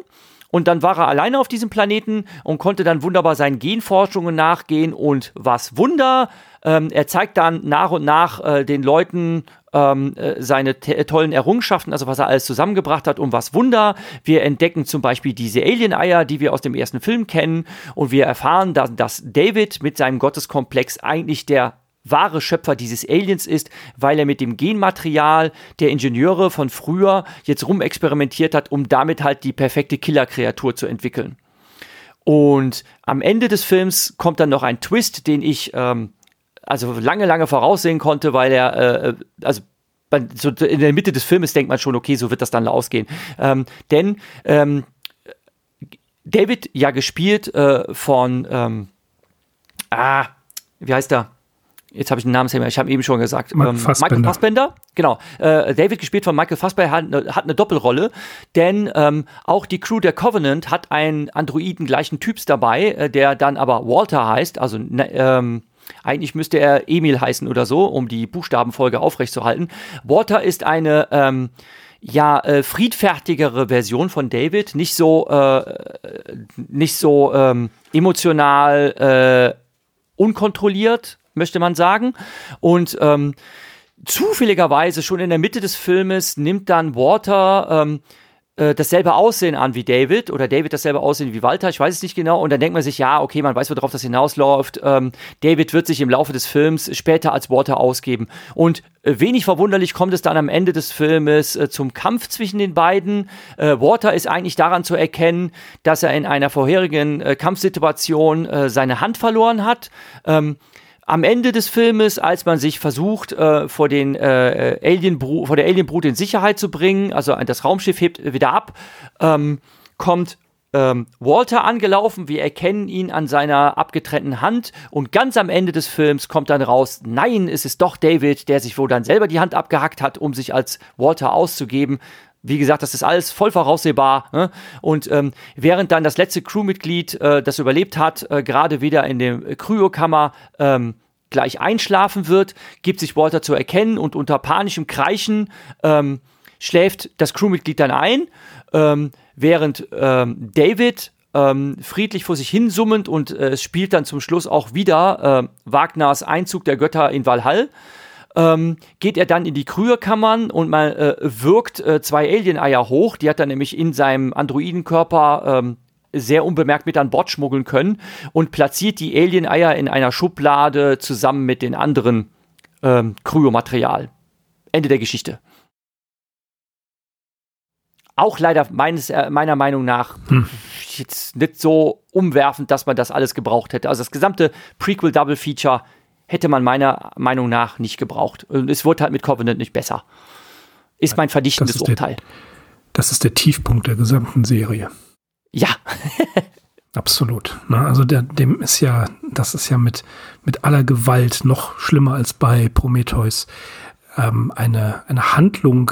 Speaker 3: Und dann war er alleine auf diesem Planeten und konnte dann wunderbar seinen Genforschungen nachgehen. Und was Wunder, ähm, er zeigt dann nach und nach äh, den Leuten ähm, äh, seine tollen Errungenschaften, also was er alles zusammengebracht hat, um was Wunder. Wir entdecken zum Beispiel diese Alien-Eier, die wir aus dem ersten Film kennen, und wir erfahren, dass, dass David mit seinem Gotteskomplex eigentlich der wahre Schöpfer dieses Aliens ist, weil er mit dem Genmaterial der Ingenieure von früher jetzt rumexperimentiert hat, um damit halt die perfekte Killerkreatur zu entwickeln. Und am Ende des Films kommt dann noch ein Twist, den ich ähm, also lange, lange voraussehen konnte, weil er, äh, also so in der Mitte des Filmes denkt man schon, okay, so wird das dann ausgehen. Ähm, denn ähm, David ja gespielt äh, von ähm, ah, wie heißt er? Jetzt habe ich den Namen ich habe eben schon gesagt.
Speaker 2: Michael, ähm, Fassbender.
Speaker 3: Michael Fassbender, genau. Äh, David gespielt von Michael Fassbender hat, hat eine Doppelrolle, denn ähm, auch die Crew der Covenant hat einen Androiden gleichen Typs dabei, äh, der dann aber Walter heißt, also ne, ähm, eigentlich müsste er Emil heißen oder so, um die Buchstabenfolge aufrechtzuerhalten. Water ist eine ähm, ja äh, friedfertigere Version von David, nicht so äh, nicht so ähm, emotional äh, unkontrolliert, möchte man sagen. Und ähm, zufälligerweise schon in der Mitte des Filmes nimmt dann Water ähm, äh, dasselbe Aussehen an wie David oder David dasselbe Aussehen wie Walter, ich weiß es nicht genau. Und dann denkt man sich, ja, okay, man weiß, worauf das hinausläuft. Ähm, David wird sich im Laufe des Films später als Walter ausgeben. Und äh, wenig verwunderlich kommt es dann am Ende des Filmes äh, zum Kampf zwischen den beiden. Äh, Walter ist eigentlich daran zu erkennen, dass er in einer vorherigen Kampfsituation seine Hand verloren hat. Ähm, am Ende des Filmes, als man sich versucht, äh, vor, den, äh, Alien vor der Alienbrut in Sicherheit zu bringen, also das Raumschiff hebt wieder ab, ähm, kommt ähm, Walter angelaufen. Wir erkennen ihn an seiner abgetrennten Hand und ganz am Ende des Films kommt dann raus, nein, es ist doch David, der sich wohl dann selber die Hand abgehackt hat, um sich als Walter auszugeben. Wie gesagt, das ist alles voll voraussehbar. Ne? Und ähm, während dann das letzte Crewmitglied, äh, das überlebt hat, äh, gerade wieder in der Kryokammer ähm, gleich einschlafen wird, gibt sich Walter zu erkennen und unter panischem Kreischen ähm, schläft das Crewmitglied dann ein, ähm, während ähm, David ähm, friedlich vor sich hin summend und äh, es spielt dann zum Schluss auch wieder äh, Wagners Einzug der Götter in Valhall ähm, geht er dann in die Kryokammern und man äh, wirkt äh, zwei Alien-Eier hoch. Die hat er nämlich in seinem Androidenkörper ähm, sehr unbemerkt mit an Bord schmuggeln können und platziert die Alien-Eier in einer Schublade zusammen mit den anderen ähm, Kryomaterial. Ende der Geschichte. Auch leider meines, äh, meiner Meinung nach hm. jetzt nicht so umwerfend, dass man das alles gebraucht hätte. Also das gesamte Prequel-Double-Feature hätte man meiner Meinung nach nicht gebraucht. Und es wurde halt mit Covenant nicht besser. Ist mein verdichtendes ist Urteil.
Speaker 2: Der, das ist der Tiefpunkt der gesamten Serie.
Speaker 3: Ja.
Speaker 2: Absolut. Ne? Also der, dem ist ja, das ist ja mit, mit aller Gewalt noch schlimmer als bei Prometheus. Ähm, eine, eine Handlung,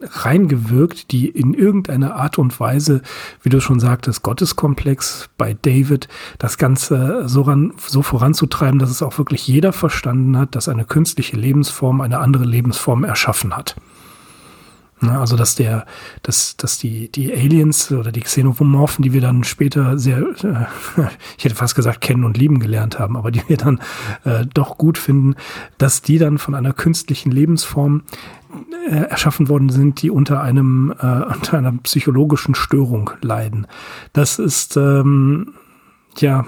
Speaker 2: reingewirkt, die in irgendeiner Art und Weise, wie du schon sagtest, Gotteskomplex bei David, das Ganze so, ran, so voranzutreiben, dass es auch wirklich jeder verstanden hat, dass eine künstliche Lebensform eine andere Lebensform erschaffen hat. Ne, also dass der, dass, dass die, die Aliens oder die Xenomorphen, die wir dann später sehr, äh, ich hätte fast gesagt, kennen und lieben gelernt haben, aber die wir dann äh, doch gut finden, dass die dann von einer künstlichen Lebensform äh, erschaffen worden sind, die unter einem äh, unter einer psychologischen Störung leiden. Das ist ähm, ja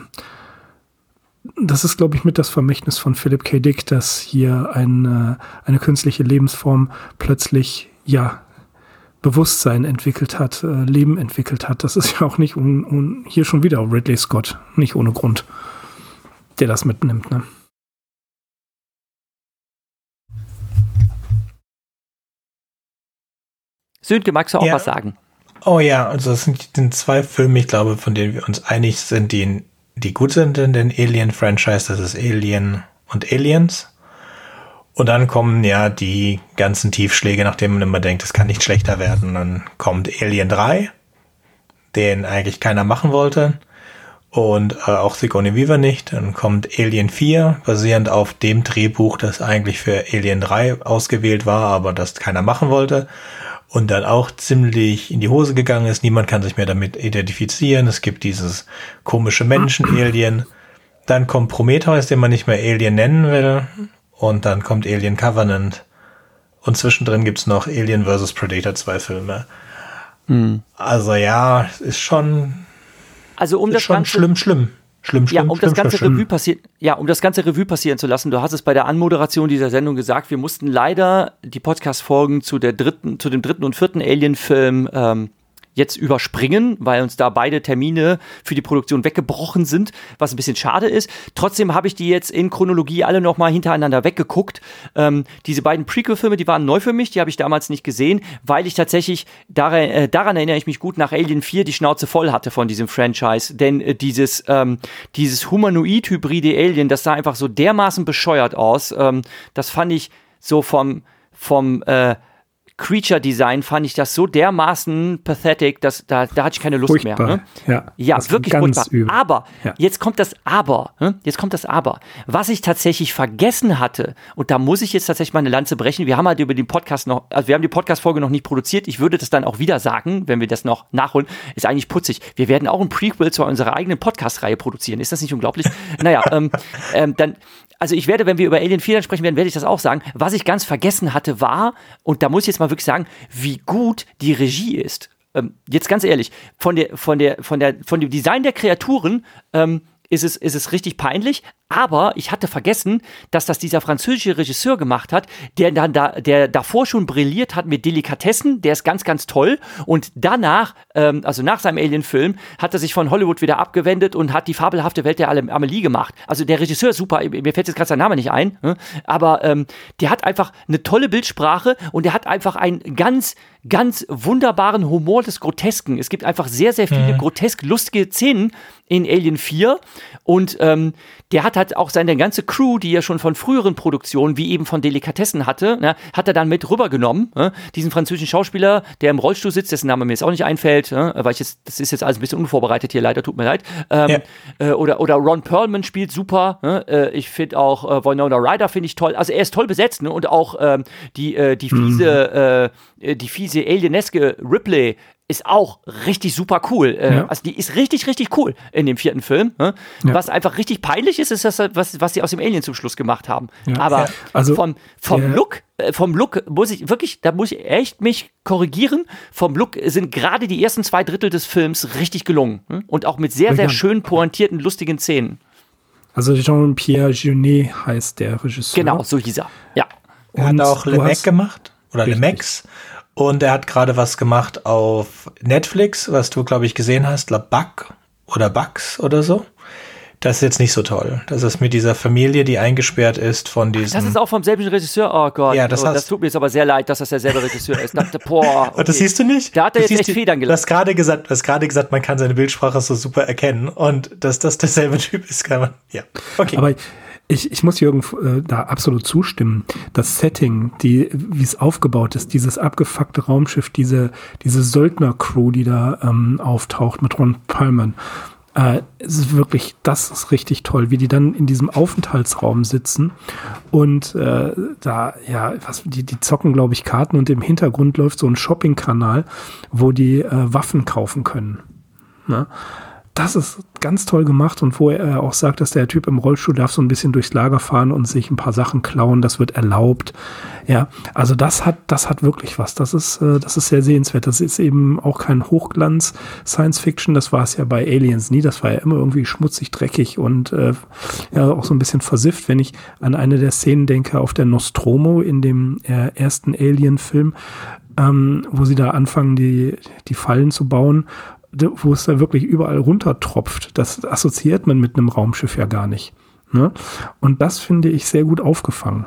Speaker 2: das ist, glaube ich, mit das Vermächtnis von Philip K. Dick, dass hier eine, eine künstliche Lebensform plötzlich ja, Bewusstsein entwickelt hat, äh, Leben entwickelt hat. Das ist ja auch nicht un, un, hier schon wieder Ridley Scott, nicht ohne Grund, der das mitnimmt. Ne?
Speaker 3: Sönke, magst du auch ja. was sagen?
Speaker 1: Oh ja, also es sind, sind zwei Filme, ich glaube, von denen wir uns einig sind, die, die gut sind in den Alien-Franchise. Das ist Alien und Aliens. Und dann kommen ja die ganzen Tiefschläge, nachdem man immer denkt, es kann nicht schlechter werden. Dann kommt Alien 3, den eigentlich keiner machen wollte. Und äh, auch Sigourney Weaver nicht. Dann kommt Alien 4, basierend auf dem Drehbuch, das eigentlich für Alien 3 ausgewählt war, aber das keiner machen wollte. Und dann auch ziemlich in die Hose gegangen ist. Niemand kann sich mehr damit identifizieren. Es gibt dieses komische Menschen-Alien. Dann kommt Prometheus, den man nicht mehr Alien nennen will. Und dann kommt Alien Covenant. Und zwischendrin gibt's noch Alien vs. Predator zwei Filme. Mhm. Also ja, ist schon.
Speaker 3: Also um das
Speaker 1: schon
Speaker 3: Ganze,
Speaker 1: schlimm, schlimm. Schlimm, schlimm,
Speaker 3: ja, um
Speaker 1: schlimm,
Speaker 3: das ganze
Speaker 1: schlimm,
Speaker 3: Revue passieren, ja, um das ganze Revue passieren zu lassen. Du hast es bei der Anmoderation dieser Sendung gesagt. Wir mussten leider die Podcast-Folgen zu der dritten, zu dem dritten und vierten Alien-Film ähm, jetzt überspringen, weil uns da beide Termine für die Produktion weggebrochen sind, was ein bisschen schade ist. Trotzdem habe ich die jetzt in Chronologie alle nochmal hintereinander weggeguckt. Ähm, diese beiden Prequel-Filme, die waren neu für mich, die habe ich damals nicht gesehen, weil ich tatsächlich, daran, äh, daran erinnere ich mich gut, nach Alien 4 die Schnauze voll hatte von diesem Franchise. Denn äh, dieses, ähm, dieses humanoid-hybride Alien, das sah einfach so dermaßen bescheuert aus. Ähm, das fand ich so vom, vom äh, Creature Design fand ich das so dermaßen pathetic, dass da, da hatte ich keine Lust furchtbar. mehr. Ne?
Speaker 2: Ja,
Speaker 3: ja wirklich furchtbar. Übel. Aber ja. jetzt kommt das Aber. Ne? Jetzt kommt das Aber. Was ich tatsächlich vergessen hatte, und da muss ich jetzt tatsächlich mal eine Lanze brechen. Wir haben halt über den Podcast noch, also wir haben die Podcast-Folge noch nicht produziert. Ich würde das dann auch wieder sagen, wenn wir das noch nachholen. Ist eigentlich putzig. Wir werden auch ein Prequel zu unserer eigenen Podcast-Reihe produzieren. Ist das nicht unglaublich? naja, ähm, ähm, dann, also ich werde, wenn wir über Alien 4 dann sprechen werden, werde ich das auch sagen. Was ich ganz vergessen hatte, war, und da muss ich jetzt mal wirklich sagen, wie gut die Regie ist. ähm, jetzt ganz ehrlich, von der, von der, von der, von dem Design der Kreaturen ähm, ist es, ist es richtig peinlich. Aber ich hatte vergessen, dass das dieser französische Regisseur gemacht hat, der dann da, der davor schon brilliert hat mit Delikatessen. Der ist ganz, ganz toll. Und danach, ähm, also nach seinem Alien-Film, hat er sich von Hollywood wieder abgewendet und hat die fabelhafte Welt der Amelie gemacht. Also der Regisseur ist super. Mir fällt jetzt gerade sein Name nicht ein. Ne? Aber ähm, der hat einfach eine tolle Bildsprache und der hat einfach einen ganz, ganz wunderbaren Humor des Grotesken. Es gibt einfach sehr, sehr viele mhm. grotesk lustige Szenen in Alien 4 und ähm, der hat halt auch seine ganze Crew, die er schon von früheren Produktionen, wie eben von Delikatessen hatte, ne, hat er dann mit rübergenommen. Ne? Diesen französischen Schauspieler, der im Rollstuhl sitzt, dessen Name mir jetzt auch nicht einfällt, ne? weil ich jetzt, das ist jetzt alles ein bisschen unvorbereitet hier, leider, tut mir leid. Ähm, ja. äh, oder, oder Ron Perlman spielt super. Ne? Äh, ich finde auch äh, Winona Ryder finde ich toll. Also er ist toll besetzt ne? und auch ähm, die, äh, die fiese, mhm. äh, die fiese alieneske Ripley ist auch richtig super cool. Äh, ja. Also die ist richtig, richtig cool in dem vierten Film. Ne? Ja. Was einfach richtig peinlich ist, ist das, was, was sie aus dem Alien zum Schluss gemacht haben. Ja. Aber also, vom, vom Look, äh, vom Look muss ich wirklich, da muss ich echt mich korrigieren. Vom Look sind gerade die ersten zwei Drittel des Films richtig gelungen. Ne? Und auch mit sehr, sehr schön pointierten, lustigen Szenen.
Speaker 2: Also Jean-Pierre Jeunet heißt der Regisseur.
Speaker 3: Genau, so hieß er. Ja.
Speaker 1: Er hat auch Le Mec gemacht. Oder Le Mex. Und er hat gerade was gemacht auf Netflix, was du, glaube ich, gesehen hast, La Bug oder Bugs oder so. Das ist jetzt nicht so toll. Das ist mit dieser Familie, die eingesperrt ist von diesem.
Speaker 3: Das ist auch vom selben Regisseur. Oh Gott. Ja, das, oh, das tut mir jetzt aber sehr leid, dass das derselbe Regisseur ist. Dachte, boah,
Speaker 1: okay. Das siehst du nicht?
Speaker 3: Da hat er
Speaker 1: das
Speaker 3: jetzt echt Federn gelassen.
Speaker 1: Du hast gerade gesagt, du hast gerade gesagt, man kann seine Bildsprache so super erkennen und dass das derselbe Typ ist, kann man. Ja.
Speaker 2: Okay. Aber ich, ich muss Jürgen äh, da absolut zustimmen. Das Setting, die, wie es aufgebaut ist, dieses abgefuckte Raumschiff, diese, diese Söldner-Crew, die da ähm, auftaucht mit Ron Palman, äh, es ist wirklich, das ist richtig toll, wie die dann in diesem Aufenthaltsraum sitzen und äh, da, ja, was, die, die zocken, glaube ich, Karten und im Hintergrund läuft so ein Shopping-Kanal, wo die äh, Waffen kaufen können. Ne? Das ist ganz toll gemacht und wo er auch sagt, dass der Typ im Rollstuhl darf so ein bisschen durchs Lager fahren und sich ein paar Sachen klauen, das wird erlaubt. Ja, also das hat, das hat wirklich was. Das ist, äh, das ist sehr sehenswert. Das ist eben auch kein Hochglanz Science Fiction. Das war es ja bei Aliens nie. Das war ja immer irgendwie schmutzig, dreckig und äh, ja auch so ein bisschen versifft. Wenn ich an eine der Szenen denke auf der Nostromo in dem äh, ersten Alien-Film, ähm, wo sie da anfangen, die, die Fallen zu bauen wo es da wirklich überall runtertropft. Das assoziiert man mit einem Raumschiff ja gar nicht. Ne? Und das finde ich sehr gut aufgefangen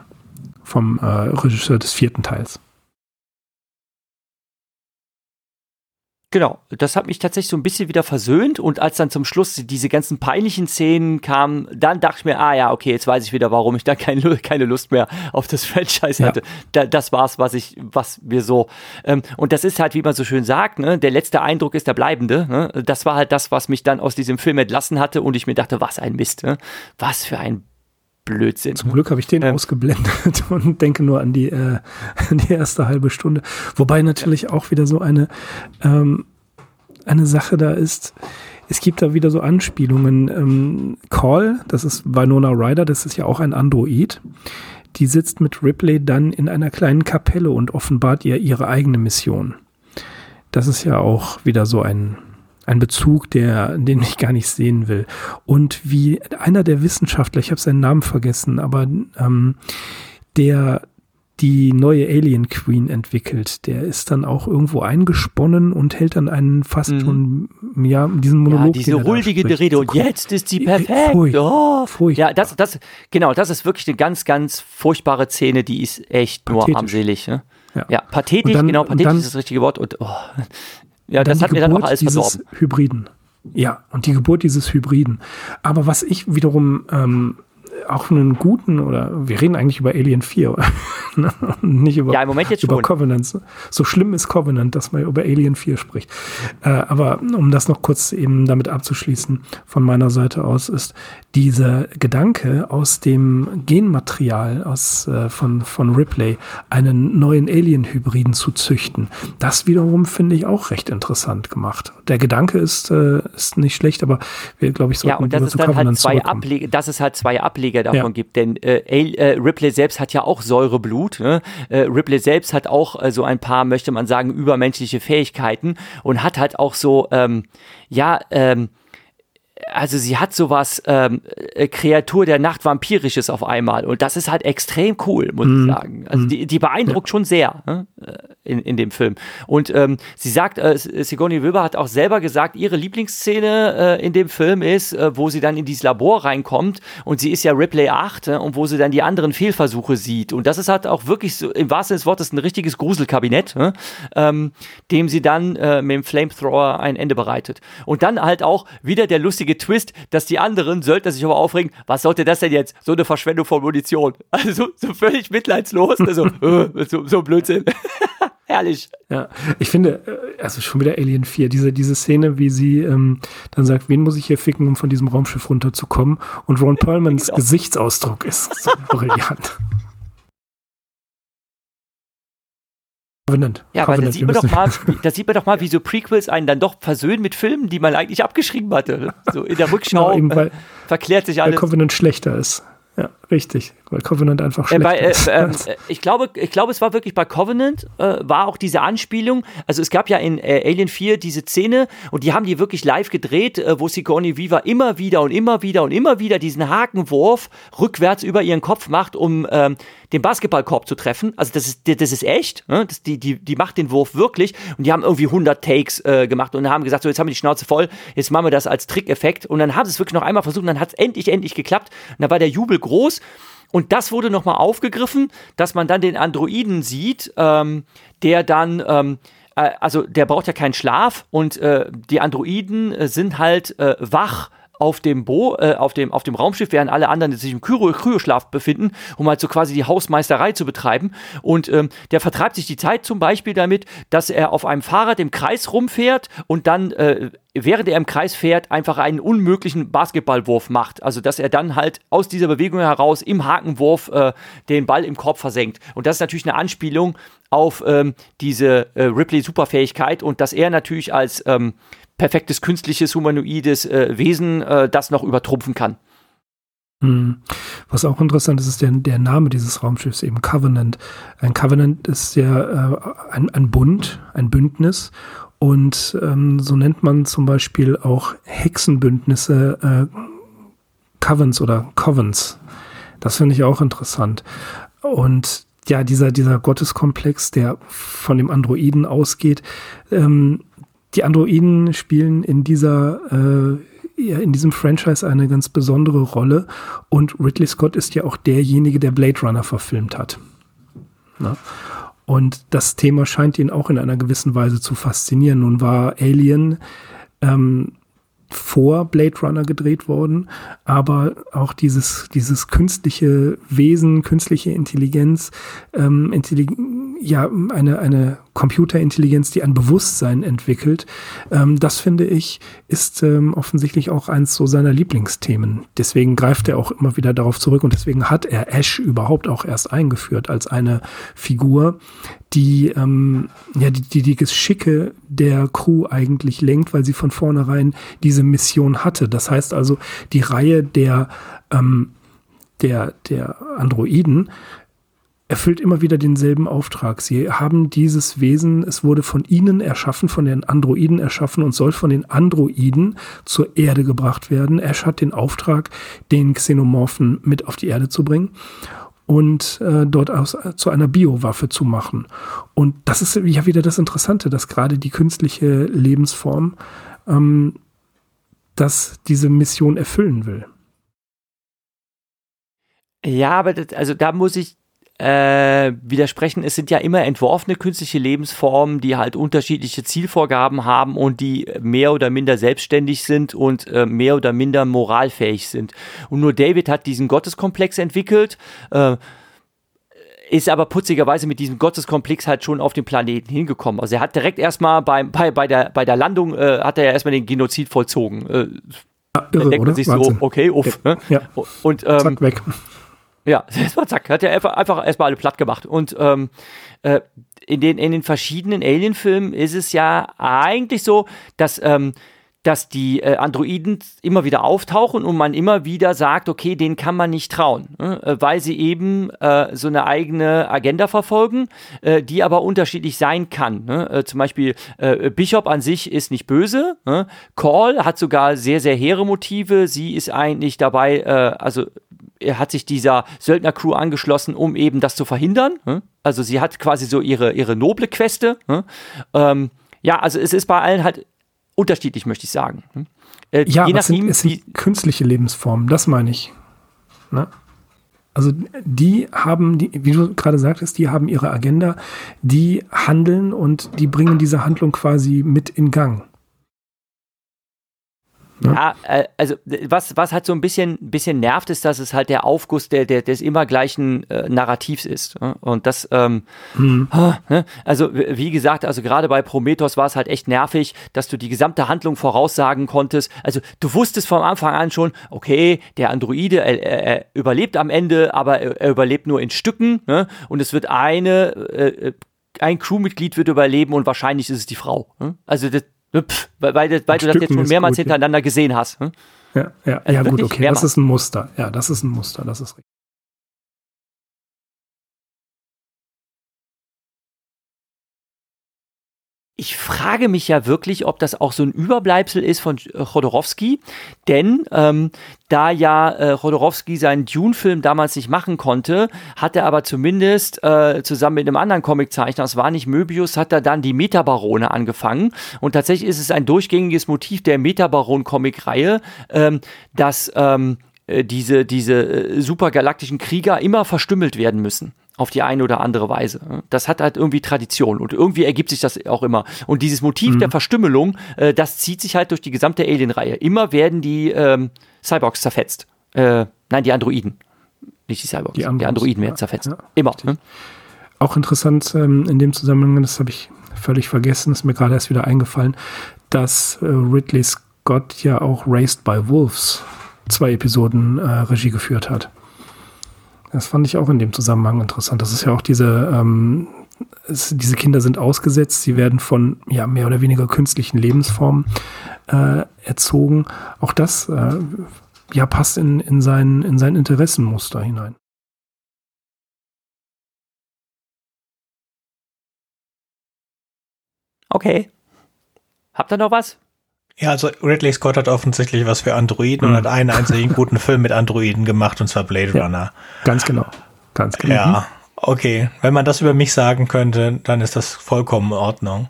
Speaker 2: vom äh, Regisseur des vierten Teils.
Speaker 3: Genau, das hat mich tatsächlich so ein bisschen wieder versöhnt und als dann zum Schluss diese ganzen peinlichen Szenen kamen, dann dachte ich mir, ah ja, okay, jetzt weiß ich wieder, warum ich da keine, keine Lust mehr auf das Franchise hatte. Ja. Da, das war's, was ich, was wir so, ähm, und das ist halt, wie man so schön sagt, ne, der letzte Eindruck ist der bleibende. Ne? Das war halt das, was mich dann aus diesem Film entlassen hatte und ich mir dachte, was ein Mist, ne? was für ein Blödsinn.
Speaker 2: Zum Glück habe ich den ähm, ausgeblendet und denke nur an die, äh, die erste halbe Stunde. Wobei natürlich auch wieder so eine, ähm, eine Sache da ist. Es gibt da wieder so Anspielungen. Ähm, Call, das ist Winona Ryder, das ist ja auch ein Android. Die sitzt mit Ripley dann in einer kleinen Kapelle und offenbart ihr ihre eigene Mission. Das ist ja auch wieder so ein ein Bezug, der, den ich gar nicht sehen will. Und wie einer der Wissenschaftler, ich habe seinen Namen vergessen, aber ähm, der die neue Alien Queen entwickelt, der ist dann auch irgendwo eingesponnen und hält dann einen fast mhm. schon, ja, diesen Monolog. Ja,
Speaker 3: diese huldige Rede und jetzt ist sie perfekt. Furcht, oh. Furchtbar. Ja, das, das, genau, das ist wirklich eine ganz, ganz furchtbare Szene, die ist echt nur armselig. Ne? Ja. ja, pathetisch, dann, genau, pathetisch dann, ist das richtige Wort und oh, ja, das hat mir dann auch alles
Speaker 2: dieses verdorben. Hybriden. Ja, und die Geburt dieses Hybriden. Aber was ich wiederum ähm, auch einen guten, oder wir reden eigentlich über Alien 4, ne? nicht über,
Speaker 3: ja, im Moment jetzt
Speaker 2: über
Speaker 3: schon.
Speaker 2: Covenant. So schlimm ist Covenant, dass man über Alien 4 spricht. Äh, aber um das noch kurz eben damit abzuschließen, von meiner Seite aus, ist dieser Gedanke aus dem Genmaterial aus, äh, von, von Ripley einen neuen Alien-Hybriden zu züchten, das wiederum finde ich auch recht interessant gemacht. Der Gedanke ist, äh, ist nicht schlecht, aber wir, glaube ich,
Speaker 3: sollten ja, und das ist dann halt zwei Ablege, das ist halt zwei Ableger weniger davon ja. gibt. Denn äh, äh, Ripley selbst hat ja auch Säureblut. Ne? Äh, Ripley selbst hat auch äh, so ein paar, möchte man sagen, übermenschliche Fähigkeiten und hat halt auch so, ähm, ja, ähm, also sie hat sowas ähm, äh, Kreatur der Nacht vampirisches auf einmal und das ist halt extrem cool, muss mm. ich mhm. sagen. Also die, die beeindruckt ja. schon sehr ne? Äh, in, in dem Film. Und ähm, sie sagt, äh, Sigourney Weber hat auch selber gesagt, ihre Lieblingsszene äh, in dem Film ist, äh, wo sie dann in dieses Labor reinkommt und sie ist ja Ripley 8 äh, und wo sie dann die anderen Fehlversuche sieht. Und das ist halt auch wirklich so, im wahrsten Sinne des Wortes ein richtiges Gruselkabinett, ne? ähm, dem sie dann äh, mit dem Flamethrower ein Ende bereitet. Und dann halt auch wieder der lustige Twist, dass die anderen Söldner sich aber aufregen, was sollte das denn jetzt? So eine Verschwendung von Munition. Also so völlig mitleidslos, also, äh, so, so Blödsinn. Herrlich.
Speaker 2: Ja, ich finde, äh, also schon wieder Alien 4, diese, diese Szene, wie sie ähm, dann sagt, wen muss ich hier ficken, um von diesem Raumschiff runterzukommen? Und Ron Perlmans genau. Gesichtsausdruck ist so brillant.
Speaker 3: Covenant. Ja, Covenant. weil da sieht, man doch mal, da sieht man doch mal, wie so Prequels einen dann doch versöhnen mit Filmen, die man eigentlich abgeschrieben hatte. So in der Rückschau genau, eben, weil, verklärt sich alles.
Speaker 2: Weil Covenant schlechter ist. Ja, richtig, weil Covenant einfach schlecht
Speaker 3: äh, bei,
Speaker 2: äh, ist.
Speaker 3: Äh, ich, glaube, ich glaube, es war wirklich bei Covenant, äh, war auch diese Anspielung. Also es gab ja in äh, Alien 4 diese Szene und die haben die wirklich live gedreht, äh, wo Sigourney Weaver immer wieder und immer wieder und immer wieder diesen Hakenwurf rückwärts über ihren Kopf macht, um ähm, den Basketballkorb zu treffen. Also das ist, das ist echt. Ne? Das, die, die, die macht den Wurf wirklich und die haben irgendwie 100 Takes äh, gemacht und haben gesagt, so jetzt haben wir die Schnauze voll, jetzt machen wir das als Trickeffekt und dann haben sie es wirklich noch einmal versucht und dann hat es endlich, endlich geklappt und dann war der Jubel groß. Und das wurde nochmal aufgegriffen, dass man dann den Androiden sieht, ähm, der dann, ähm, äh, also der braucht ja keinen Schlaf und äh, die Androiden äh, sind halt äh, wach auf dem Bo, äh, auf dem, auf dem Raumschiff, während alle anderen sich im Kryoschlaf befinden, um halt so quasi die Hausmeisterei zu betreiben. Und ähm, der vertreibt sich die Zeit zum Beispiel damit, dass er auf einem Fahrrad im Kreis rumfährt und dann, äh, während er im Kreis fährt, einfach einen unmöglichen Basketballwurf macht. Also, dass er dann halt aus dieser Bewegung heraus im Hakenwurf äh, den Ball im Korb versenkt. Und das ist natürlich eine Anspielung auf ähm, diese äh, Ripley-Superfähigkeit und dass er natürlich als ähm, perfektes künstliches humanoides äh, Wesen äh, das noch übertrumpfen kann.
Speaker 2: Hm. Was auch interessant ist, ist der, der Name dieses Raumschiffs eben Covenant. Ein Covenant ist ja äh, ein, ein Bund, ein Bündnis und ähm, so nennt man zum Beispiel auch Hexenbündnisse äh, Covens oder Covens. Das finde ich auch interessant. Und ja, dieser, dieser Gotteskomplex, der von dem Androiden ausgeht, ähm, die Androiden spielen in dieser äh, in diesem Franchise eine ganz besondere Rolle und Ridley Scott ist ja auch derjenige, der Blade Runner verfilmt hat. Na? Und das Thema scheint ihn auch in einer gewissen Weise zu faszinieren. Nun war Alien ähm, vor Blade Runner gedreht worden, aber auch dieses, dieses künstliche Wesen, künstliche Intelligenz, ähm, Intellig ja, eine, eine Computerintelligenz, die ein Bewusstsein entwickelt, ähm, das finde ich, ist ähm, offensichtlich auch eins so seiner Lieblingsthemen. Deswegen greift er auch immer wieder darauf zurück und deswegen hat er Ash überhaupt auch erst eingeführt als eine Figur, die, ähm, ja, die, die die Geschicke der Crew eigentlich lenkt, weil sie von vornherein diese Mission hatte. Das heißt also, die Reihe der, ähm, der, der Androiden erfüllt immer wieder denselben Auftrag. Sie haben dieses Wesen, es wurde von ihnen erschaffen, von den Androiden erschaffen und soll von den Androiden zur Erde gebracht werden. Ash hat den Auftrag, den Xenomorphen mit auf die Erde zu bringen und äh, dort aus, äh, zu einer Biowaffe zu machen. Und das ist ja wieder das Interessante, dass gerade die künstliche Lebensform ähm, dass diese Mission erfüllen will.
Speaker 3: Ja, aber das, also da muss ich äh, widersprechen. Es sind ja immer entworfene künstliche Lebensformen, die halt unterschiedliche Zielvorgaben haben und die mehr oder minder selbstständig sind und äh, mehr oder minder moralfähig sind. Und nur David hat diesen Gotteskomplex entwickelt. Äh, ist aber putzigerweise mit diesem Gotteskomplex halt schon auf den Planeten hingekommen. Also er hat direkt erstmal bei, bei, bei, der, bei der Landung, äh, hat er ja erstmal den Genozid vollzogen. Äh, ja, irre, denkt man sich Wahnsinn. so, okay, uff. Ja, ne? ja. Und, ähm, Zack, weg. Ja, erstmal zack, hat er einfach, einfach erstmal alle platt gemacht. Und ähm, äh, in, den, in den verschiedenen Alien-Filmen ist es ja eigentlich so, dass ähm, dass die äh, Androiden immer wieder auftauchen und man immer wieder sagt, okay, denen kann man nicht trauen, ne? Äh, weil sie eben äh, so eine eigene Agenda verfolgen, äh, die aber unterschiedlich sein kann. Ne? Äh, zum Beispiel äh, Bishop an sich ist nicht böse, ne? Call hat sogar sehr, sehr hehre Motive, sie ist eigentlich dabei, also hat sich dieser Söldnercrew angeschlossen, um eben das zu verhindern. Ne? Also sie hat quasi so ihre, ihre noble Queste. Ne? Ähm, ja, also es ist bei allen halt unterschiedlich, möchte ich sagen. Hm?
Speaker 2: Äh, ja, je nachdem, es sind, es sind künstliche Lebensformen, das meine ich. Ne? Also die haben, die, wie du gerade sagtest, die haben ihre Agenda, die handeln und die bringen diese Handlung quasi mit in Gang.
Speaker 3: Ja, äh, also was, was halt so ein bisschen, bisschen nervt, ist, dass es halt der Aufguss der, der, des immer gleichen äh, Narrativs ist. Ne? Und das, ähm, mhm. ne? also wie gesagt, also gerade bei Prometheus war es halt echt nervig, dass du die gesamte Handlung voraussagen konntest. Also du wusstest von Anfang an schon, okay, der Androide er, er überlebt am Ende, aber er, er überlebt nur in Stücken. Ne? Und es wird eine äh, ein Crewmitglied wird überleben und wahrscheinlich ist es die Frau. Ne? Also das, Pff, weil, weil, weil du das jetzt schon mehrmals gut, hintereinander ja. gesehen hast. Hm?
Speaker 2: Ja, ja, also ja gut, okay. Das ist ein Muster. Ja, das ist ein Muster, das ist richtig.
Speaker 3: Ich frage mich ja wirklich, ob das auch so ein Überbleibsel ist von Chodorowski, denn ähm, da ja äh, Chodorowski seinen Dune-Film damals nicht machen konnte, hat er aber zumindest äh, zusammen mit einem anderen Comiczeichner, das war nicht Möbius, hat er dann die Metabarone angefangen. Und tatsächlich ist es ein durchgängiges Motiv der Metabaron-Comic-Reihe, ähm, dass ähm, äh, diese, diese äh, supergalaktischen Krieger immer verstümmelt werden müssen auf die eine oder andere Weise. Das hat halt irgendwie Tradition und irgendwie ergibt sich das auch immer. Und dieses Motiv mhm. der Verstümmelung, äh, das zieht sich halt durch die gesamte Alien-Reihe. Immer werden die ähm, Cyborgs zerfetzt. Äh, nein, die Androiden. Nicht die Cyborgs. Die, die Androiden werden zerfetzt. Ja, immer. Ne?
Speaker 2: Auch interessant ähm, in dem Zusammenhang, das habe ich völlig vergessen, ist mir gerade erst wieder eingefallen, dass äh, Ridley Scott ja auch Raised by Wolves zwei Episoden äh, Regie geführt hat. Das fand ich auch in dem Zusammenhang interessant. Das ist ja auch diese, ähm, es, diese Kinder sind ausgesetzt, sie werden von ja, mehr oder weniger künstlichen Lebensformen äh, erzogen. Auch das äh, ja, passt in, in, sein, in sein Interessenmuster hinein.
Speaker 3: Okay. Habt ihr noch was?
Speaker 1: Ja, also Ridley Scott hat offensichtlich was für Androiden mhm. und hat einen einzigen guten Film mit Androiden gemacht, und zwar Blade ja, Runner.
Speaker 2: Ganz genau. Ganz genau.
Speaker 1: Ja, okay. Wenn man das über mich sagen könnte, dann ist das vollkommen in Ordnung.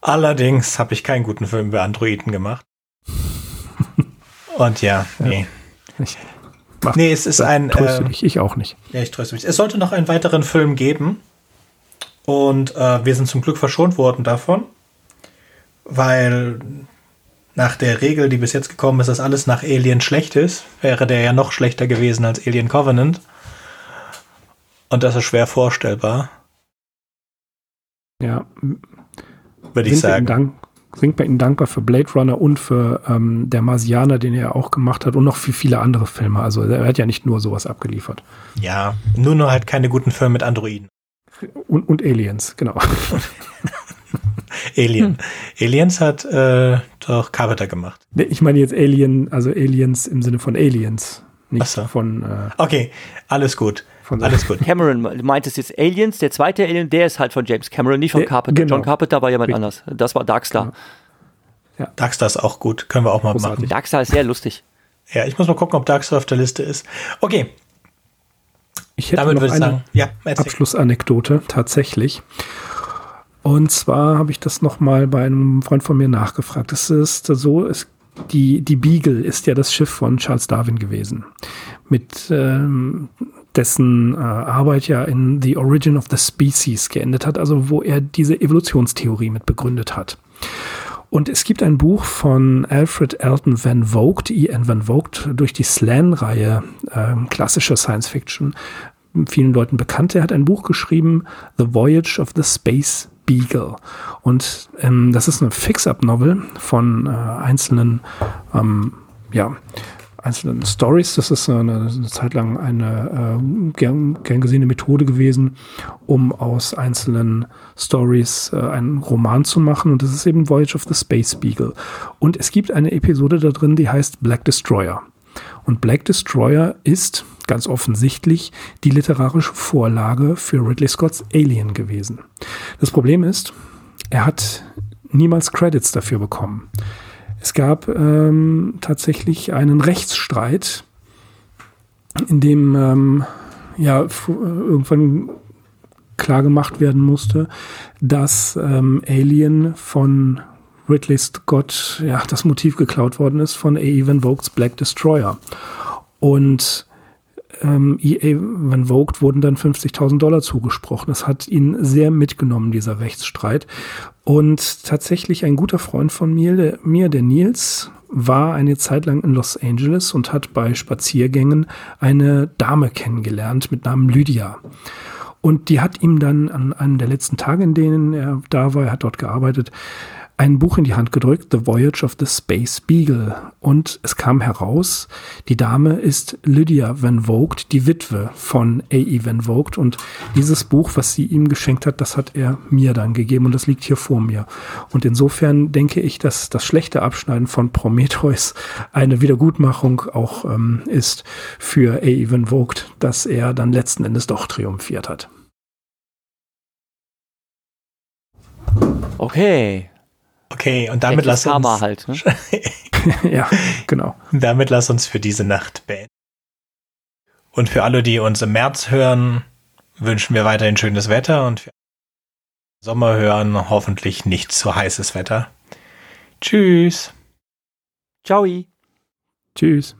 Speaker 1: Allerdings habe ich keinen guten Film über Androiden gemacht. Und ja, nee. Ja, ich
Speaker 2: mach, nee, es ist ein. Tröste äh, dich, ich auch nicht.
Speaker 1: Ja, ich tröste mich. Es sollte noch einen weiteren Film geben. Und äh, wir sind zum Glück verschont worden davon weil nach der Regel, die bis jetzt gekommen ist, dass alles nach Alien schlecht ist, wäre der ja noch schlechter gewesen als Alien Covenant. Und das ist schwer vorstellbar.
Speaker 2: Ja. Würde ich sagen. Dank, sind wir Ihnen dankbar für Blade Runner und für ähm, Der Marsianer, den er auch gemacht hat und noch für viele andere Filme. Also er hat ja nicht nur sowas abgeliefert.
Speaker 1: Ja, nur nur halt keine guten Filme mit Androiden.
Speaker 2: Und, und Aliens, genau.
Speaker 1: Alien. Hm. Aliens hat äh, doch Carpenter gemacht.
Speaker 2: Ich meine jetzt Alien, also Aliens im Sinne von Aliens. Nicht so. von.
Speaker 1: Äh, okay, alles gut. Alles gut.
Speaker 3: Cameron, du meintest jetzt Aliens, der zweite Alien, der ist halt von James Cameron, nicht von der, Carpenter. Genau. John Carpenter war jemand Richtig. anders. Das war Darkstar.
Speaker 1: Genau. Ja. Darkstar ist auch gut, können wir auch mal Großartig. machen.
Speaker 3: Darkstar ist sehr lustig.
Speaker 1: Ja, ich muss mal gucken, ob Darkstar auf der Liste ist. Okay.
Speaker 2: Ich hätte Damit noch eine sagen, ja, Abschlussanekdote tatsächlich. Und zwar habe ich das nochmal bei einem Freund von mir nachgefragt. Es ist so, es, die, die Beagle ist ja das Schiff von Charles Darwin gewesen, mit ähm, dessen äh, Arbeit ja in The Origin of the Species geendet hat, also wo er diese Evolutionstheorie mit begründet hat. Und es gibt ein Buch von Alfred Elton Van Vogt, E.N. Van Vogt, durch die Slan-Reihe äh, klassischer Science Fiction, vielen Leuten bekannt. Er hat ein Buch geschrieben, The Voyage of the Space Beagle. Und ähm, das ist eine Fix-Up-Novel von äh, einzelnen, ähm, ja, einzelnen Stories. Das ist eine, eine Zeit lang eine äh, gern, gern, gesehene Methode gewesen, um aus einzelnen Stories äh, einen Roman zu machen. Und das ist eben Voyage of the Space Beagle. Und es gibt eine Episode da drin, die heißt Black Destroyer. Und Black Destroyer ist ganz offensichtlich die literarische Vorlage für Ridley Scotts Alien gewesen. Das Problem ist, er hat niemals Credits dafür bekommen. Es gab ähm, tatsächlich einen Rechtsstreit, in dem ähm, ja irgendwann klar gemacht werden musste, dass ähm, Alien von Ridley Scott ja das Motiv geklaut worden ist von A.E. Van Vogts Black Destroyer. Und ähm, EA Van Vogt wurden dann 50.000 Dollar zugesprochen. Das hat ihn sehr mitgenommen, dieser Rechtsstreit. Und tatsächlich ein guter Freund von mir, der, mir, der Nils, war eine Zeit lang in Los Angeles und hat bei Spaziergängen eine Dame kennengelernt mit Namen Lydia. Und die hat ihm dann an einem der letzten Tage, in denen er da war, er hat dort gearbeitet, ein Buch in die Hand gedrückt, The Voyage of the Space Beagle. Und es kam heraus, die Dame ist Lydia Van Vogt, die Witwe von A.E. Van Vogt. Und dieses Buch, was sie ihm geschenkt hat, das hat er mir dann gegeben und das liegt hier vor mir. Und insofern denke ich, dass das schlechte Abschneiden von Prometheus eine Wiedergutmachung auch ähm, ist für A.E. Van Vogt, dass er dann letzten Endes doch triumphiert hat.
Speaker 3: Okay,
Speaker 1: Okay, und damit lass uns.
Speaker 3: halt, ne?
Speaker 2: ja, genau.
Speaker 1: Damit lass uns für diese Nacht beenden. Und für alle, die uns im März hören, wünschen wir weiterhin schönes Wetter und für Sommer hören hoffentlich nicht zu heißes Wetter. Tschüss.
Speaker 3: Ciao.
Speaker 2: Tschüss.